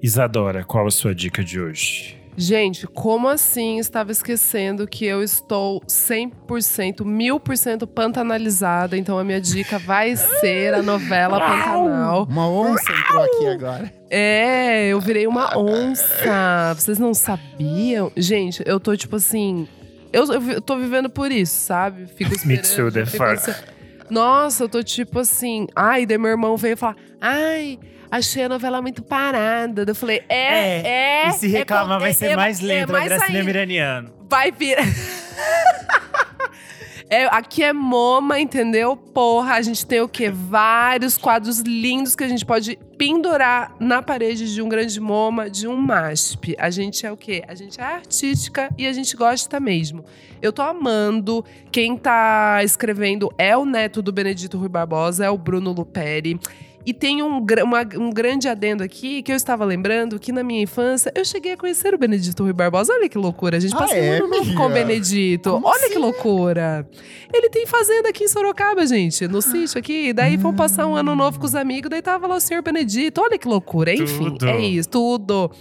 Isadora, qual a sua dica de hoje? Gente, como assim estava esquecendo que eu estou 100%, 1000% pantanalizada? Então a minha dica vai ser a novela Pantanal. Uma onça entrou aqui agora. É, eu virei uma onça. Vocês não sabiam? Gente, eu tô tipo assim. Eu, eu tô vivendo por isso, sabe? Fico Me esperando. too, the fuck. Nossa, eu tô tipo assim. Ai, daí meu irmão veio falar: Ai, achei a novela muito parada. Eu falei: É, é. e se é reclamar, com- vai é- ser é- mais é lento, é Gracinha ainda. Miraniano. Vai vir. É, aqui é MoMA, entendeu? Porra, a gente tem o quê? Vários quadros lindos que a gente pode pendurar na parede de um grande MoMA, de um MASP. A gente é o quê? A gente é artística e a gente gosta mesmo. Eu tô amando. Quem tá escrevendo é o neto do Benedito Rui Barbosa, é o Bruno Luperi. E tem um, uma- um grande adendo aqui que eu estava lembrando que na minha infância eu cheguei a conhecer o Benedito Rui Barbosa. Olha que loucura. A gente Ah, passou é, um ano novo com o? Benedito. Como Olha assim? que loucura. Ele tem fazenda aqui em Sorocaba, gente, no sítio aqui. Daí vão passar um ano novo com os amigos, daí tava lá o senhor Benedito. Olha que loucura. Enfim, Tudo. é isso, tudo.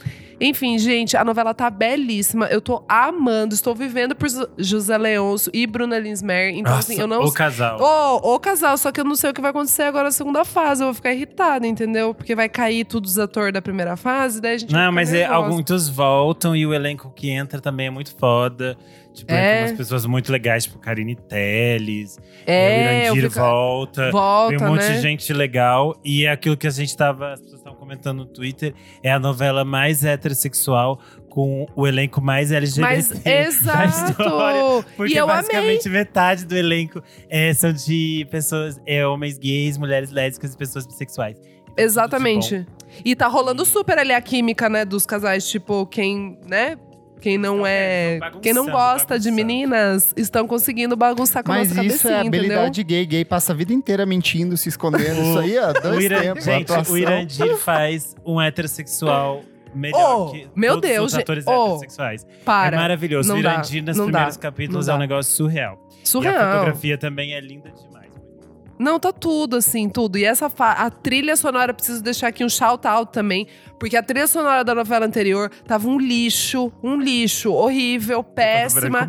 Enfim, gente, a novela tá belíssima. Eu tô amando, estou vivendo por José Leôncio e Bruna Linsmer. Então, assim, eu não o casal. Ô, ô, casal, só que eu não sei o que vai acontecer agora na segunda fase. Eu vou ficar irritada, entendeu? Porque vai cair tudo os atores da primeira fase, daí a gente Não, mas é, muitos voltam e o elenco que entra também é muito foda. Tipo, É. umas pessoas muito legais, tipo Karine Telles. É, o eu Irandir fico- volta. Volta, Tem um monte né? de gente legal. E é aquilo que a gente tava. As pessoas comentando no Twitter. É a novela mais heterossexual com o elenco mais LGBT. Mas, da exato! história. Porque e eu amei. basicamente metade do elenco é, são de pessoas, é, homens gays, mulheres lésbicas e pessoas bissexuais. Então, Exatamente. E tá rolando super ali a química, né, dos casais, tipo, quem, né? Quem não é. Quem não gosta de meninas estão conseguindo bagunçar com a Mas nossa isso cabecinha, é entendeu? habilidade gay. Gay passa a vida inteira mentindo, se escondendo. isso aí, ó, dois O, Iran, tempos. gente, atuação. o Irandir faz um heterossexual melhor Oh, que meu todos Deus, os atores Oh, heterossexuais. Para. é maravilhoso. não o dá, Irandir, nos primeiros dá, capítulos, é um negócio surreal. E a Surreal. fotografia também é linda demais. Não, tá tudo, assim, tudo. E essa a trilha sonora, preciso deixar aqui um shout out também, porque a trilha sonora da novela anterior tava um lixo, um lixo, horrível, péssima.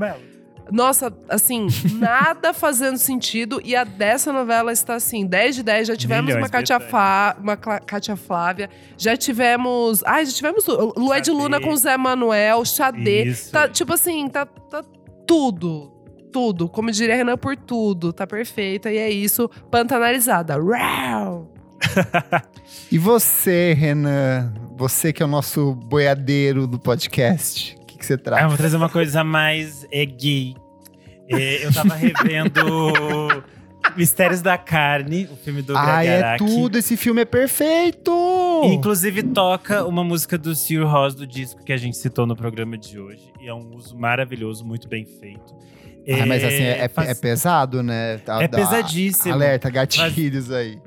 Nossa, assim, nada fazendo sentido. E a dessa novela está assim, 10 de 10. Já tivemos Milhões uma, Katia. Fa- uma Cátia Flávia. Já tivemos. Ai, já tivemos Lu- Lué de. Luna com Zé Manuel, Xadê. Isso. Tá, tipo assim, tá, tá tudo. Tudo. Como diria Renan, por tudo. Tá perfeita. E é isso. Pantanalizada. Rau! E você, Renan? Você que é o nosso boiadeiro do podcast. O que, que você Ah, eu traz? vou trazer uma coisa mais é, gay. É, eu tava revendo Mistérios da Carne, o filme do Ai, Greg é tudo. Esse filme é perfeito! E, Inclusive toca uma música do Sir Ross do disco que a gente citou no programa de hoje. E é um uso maravilhoso, muito bem feito. Ah, mas assim, é, faz- é pesado, né? Tá- É pesadíssimo. Alerta, gatilhos aí.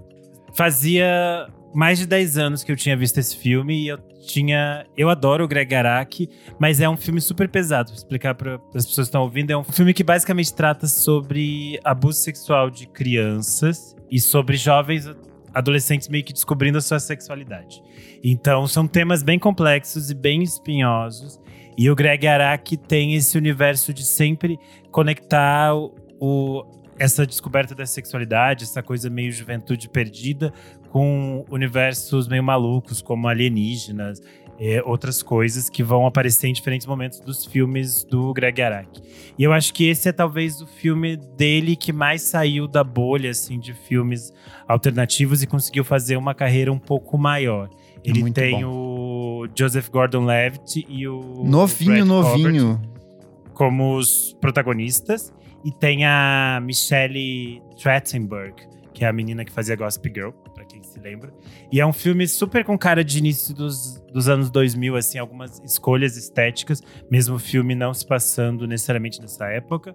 Fazia mais de 10 anos que eu tinha visto esse filme e eu tinha. Eu adoro o Greg Araki, mas é um filme super pesado. Pra explicar para as pessoas que estão ouvindo, é um filme que basicamente trata sobre abuso sexual de crianças e sobre jovens adolescentes meio que descobrindo a sua sexualidade. Então, são temas bem complexos e bem espinhosos. E o Greg Araki tem esse universo de sempre conectar o, o- essa descoberta da sexualidade, essa coisa meio juventude perdida, com universos meio malucos, como alienígenas, é, outras coisas que vão aparecer em diferentes momentos dos filmes do Greg Araki. E eu acho que esse é talvez o filme dele que mais saiu da bolha assim de filmes alternativos e conseguiu fazer uma carreira um pouco maior. Ele Muito tem o Joseph Gordon-Levitt e o Novinho, Brad novinho. como os protagonistas. E tem a Michelle Trachtenberg, que é a menina que fazia Gossip Girl, pra quem se lembra. E é um filme super com cara de início dos, dos anos 2000, assim, algumas escolhas estéticas, mesmo o filme não se passando necessariamente nessa época.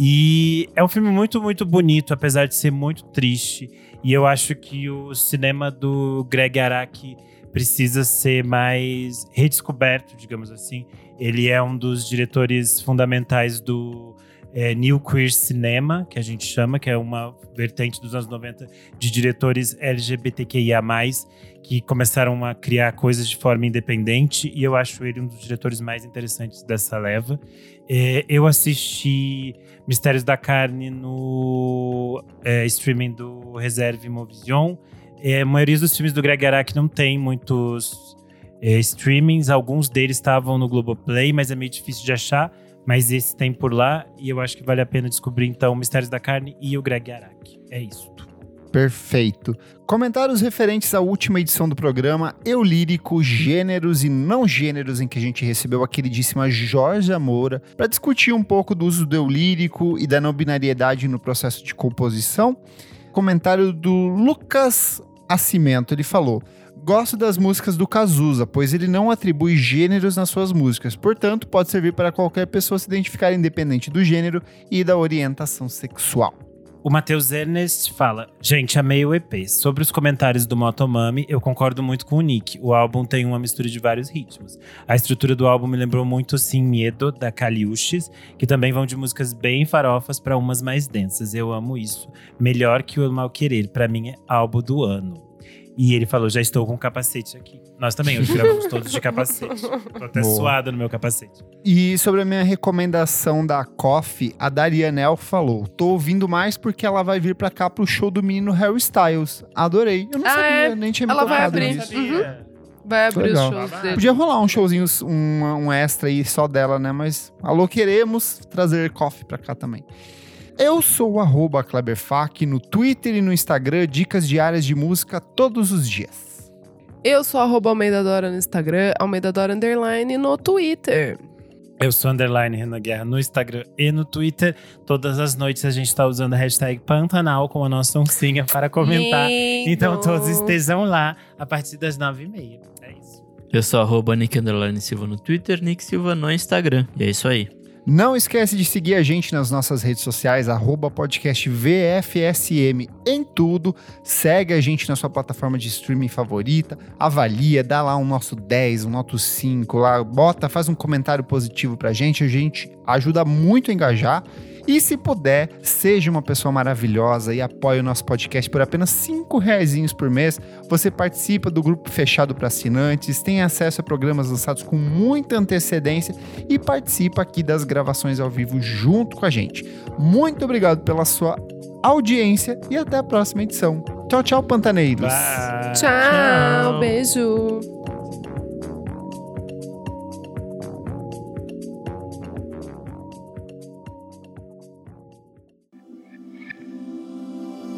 E é um filme muito, muito bonito, apesar de ser muito triste. E eu acho que o cinema do Greg Araki precisa ser mais redescoberto, digamos assim. Ele é um dos diretores fundamentais do é, New Queer Cinema, que a gente chama, que é uma vertente dos anos 90 de diretores LGBTQIA+, que começaram a criar coisas de forma independente, e eu acho ele um dos diretores mais interessantes dessa leva. É, eu assisti Mistérios da Carne no é, streaming do Reserve Movision. É, a maioria dos filmes do Greg Araki não tem muitos é, streamings, alguns deles estavam no Globoplay, mas é meio difícil de achar. Mas esse tem por lá e eu acho que vale a pena descobrir então Mistérios da Carne e o Greg Araki. É isso. Perfeito. Comentários referentes à última edição do programa Eu Lírico, Gêneros e Não Gêneros, em que a gente recebeu a queridíssima Jorge Moura para discutir um pouco do uso do eu lírico e da não binariedade no processo de composição. Comentário do Lucas Ascimento, ele falou: Gosto das músicas do Cazuza, pois ele não atribui gêneros nas suas músicas, portanto, pode servir para qualquer pessoa se identificar independente do gênero e da orientação sexual. O Matheus Ernest fala: Gente, amei o EP. Sobre os comentários do Motomami, eu concordo muito com o Nick. O álbum tem uma mistura de vários ritmos. A estrutura do álbum me lembrou muito Sim Medo, da Kaliushis, que também vão de músicas bem farofas para umas mais densas. Eu amo isso. Melhor que o Mal Querer, para mim é álbum do ano. E ele falou: já estou com capacete aqui. Nós também, hoje gravamos todos de capacete. Tô até Boa. suado no meu capacete. E sobre a minha recomendação da Coffee, a Darianel falou: tô ouvindo mais porque ela vai vir pra cá pro show do menino Harry Styles. Adorei. Eu não ah, sabia, é? nem tinha me Ela vai abrir. Uhum. Vai abrir Legal. os shows dele. Podia rolar um showzinho, um, um extra aí só dela, né? Mas alô, queremos trazer Coffee pra cá também. Eu sou o Kleberfac no Twitter e no Instagram, dicas diárias de música todos os dias. Eu sou arroba Almeida Dora no Instagram, Almeida Dora Underline no Twitter. Eu sou underline Renan Guerra no Instagram e no Twitter. Todas as noites a gente está usando a hashtag Pantanal com a nossa oncinha para comentar. Lindo. Então todos estejam lá a partir das nove e meia. É isso. Eu sou arroba Nick Silva no Twitter, Nick Silva no Instagram. E é isso aí. Não esquece de seguir a gente nas nossas redes sociais, arroba podcast VFSM em tudo. Segue a gente na sua plataforma de streaming favorita, avalia, dá lá um nosso 10, um nosso 5 lá, bota, faz um comentário positivo pra gente, a gente ajuda muito a engajar. E se puder, seja uma pessoa maravilhosa e apoie o nosso podcast por apenas cinco reais por mês. Você participa do grupo fechado para assinantes, tem acesso a programas lançados com muita antecedência e participa aqui das gravações ao vivo junto com a gente. Muito obrigado pela sua audiência e até a próxima edição. Tchau, tchau, pantaneiros. Bye. Tchau, tchau. beijo.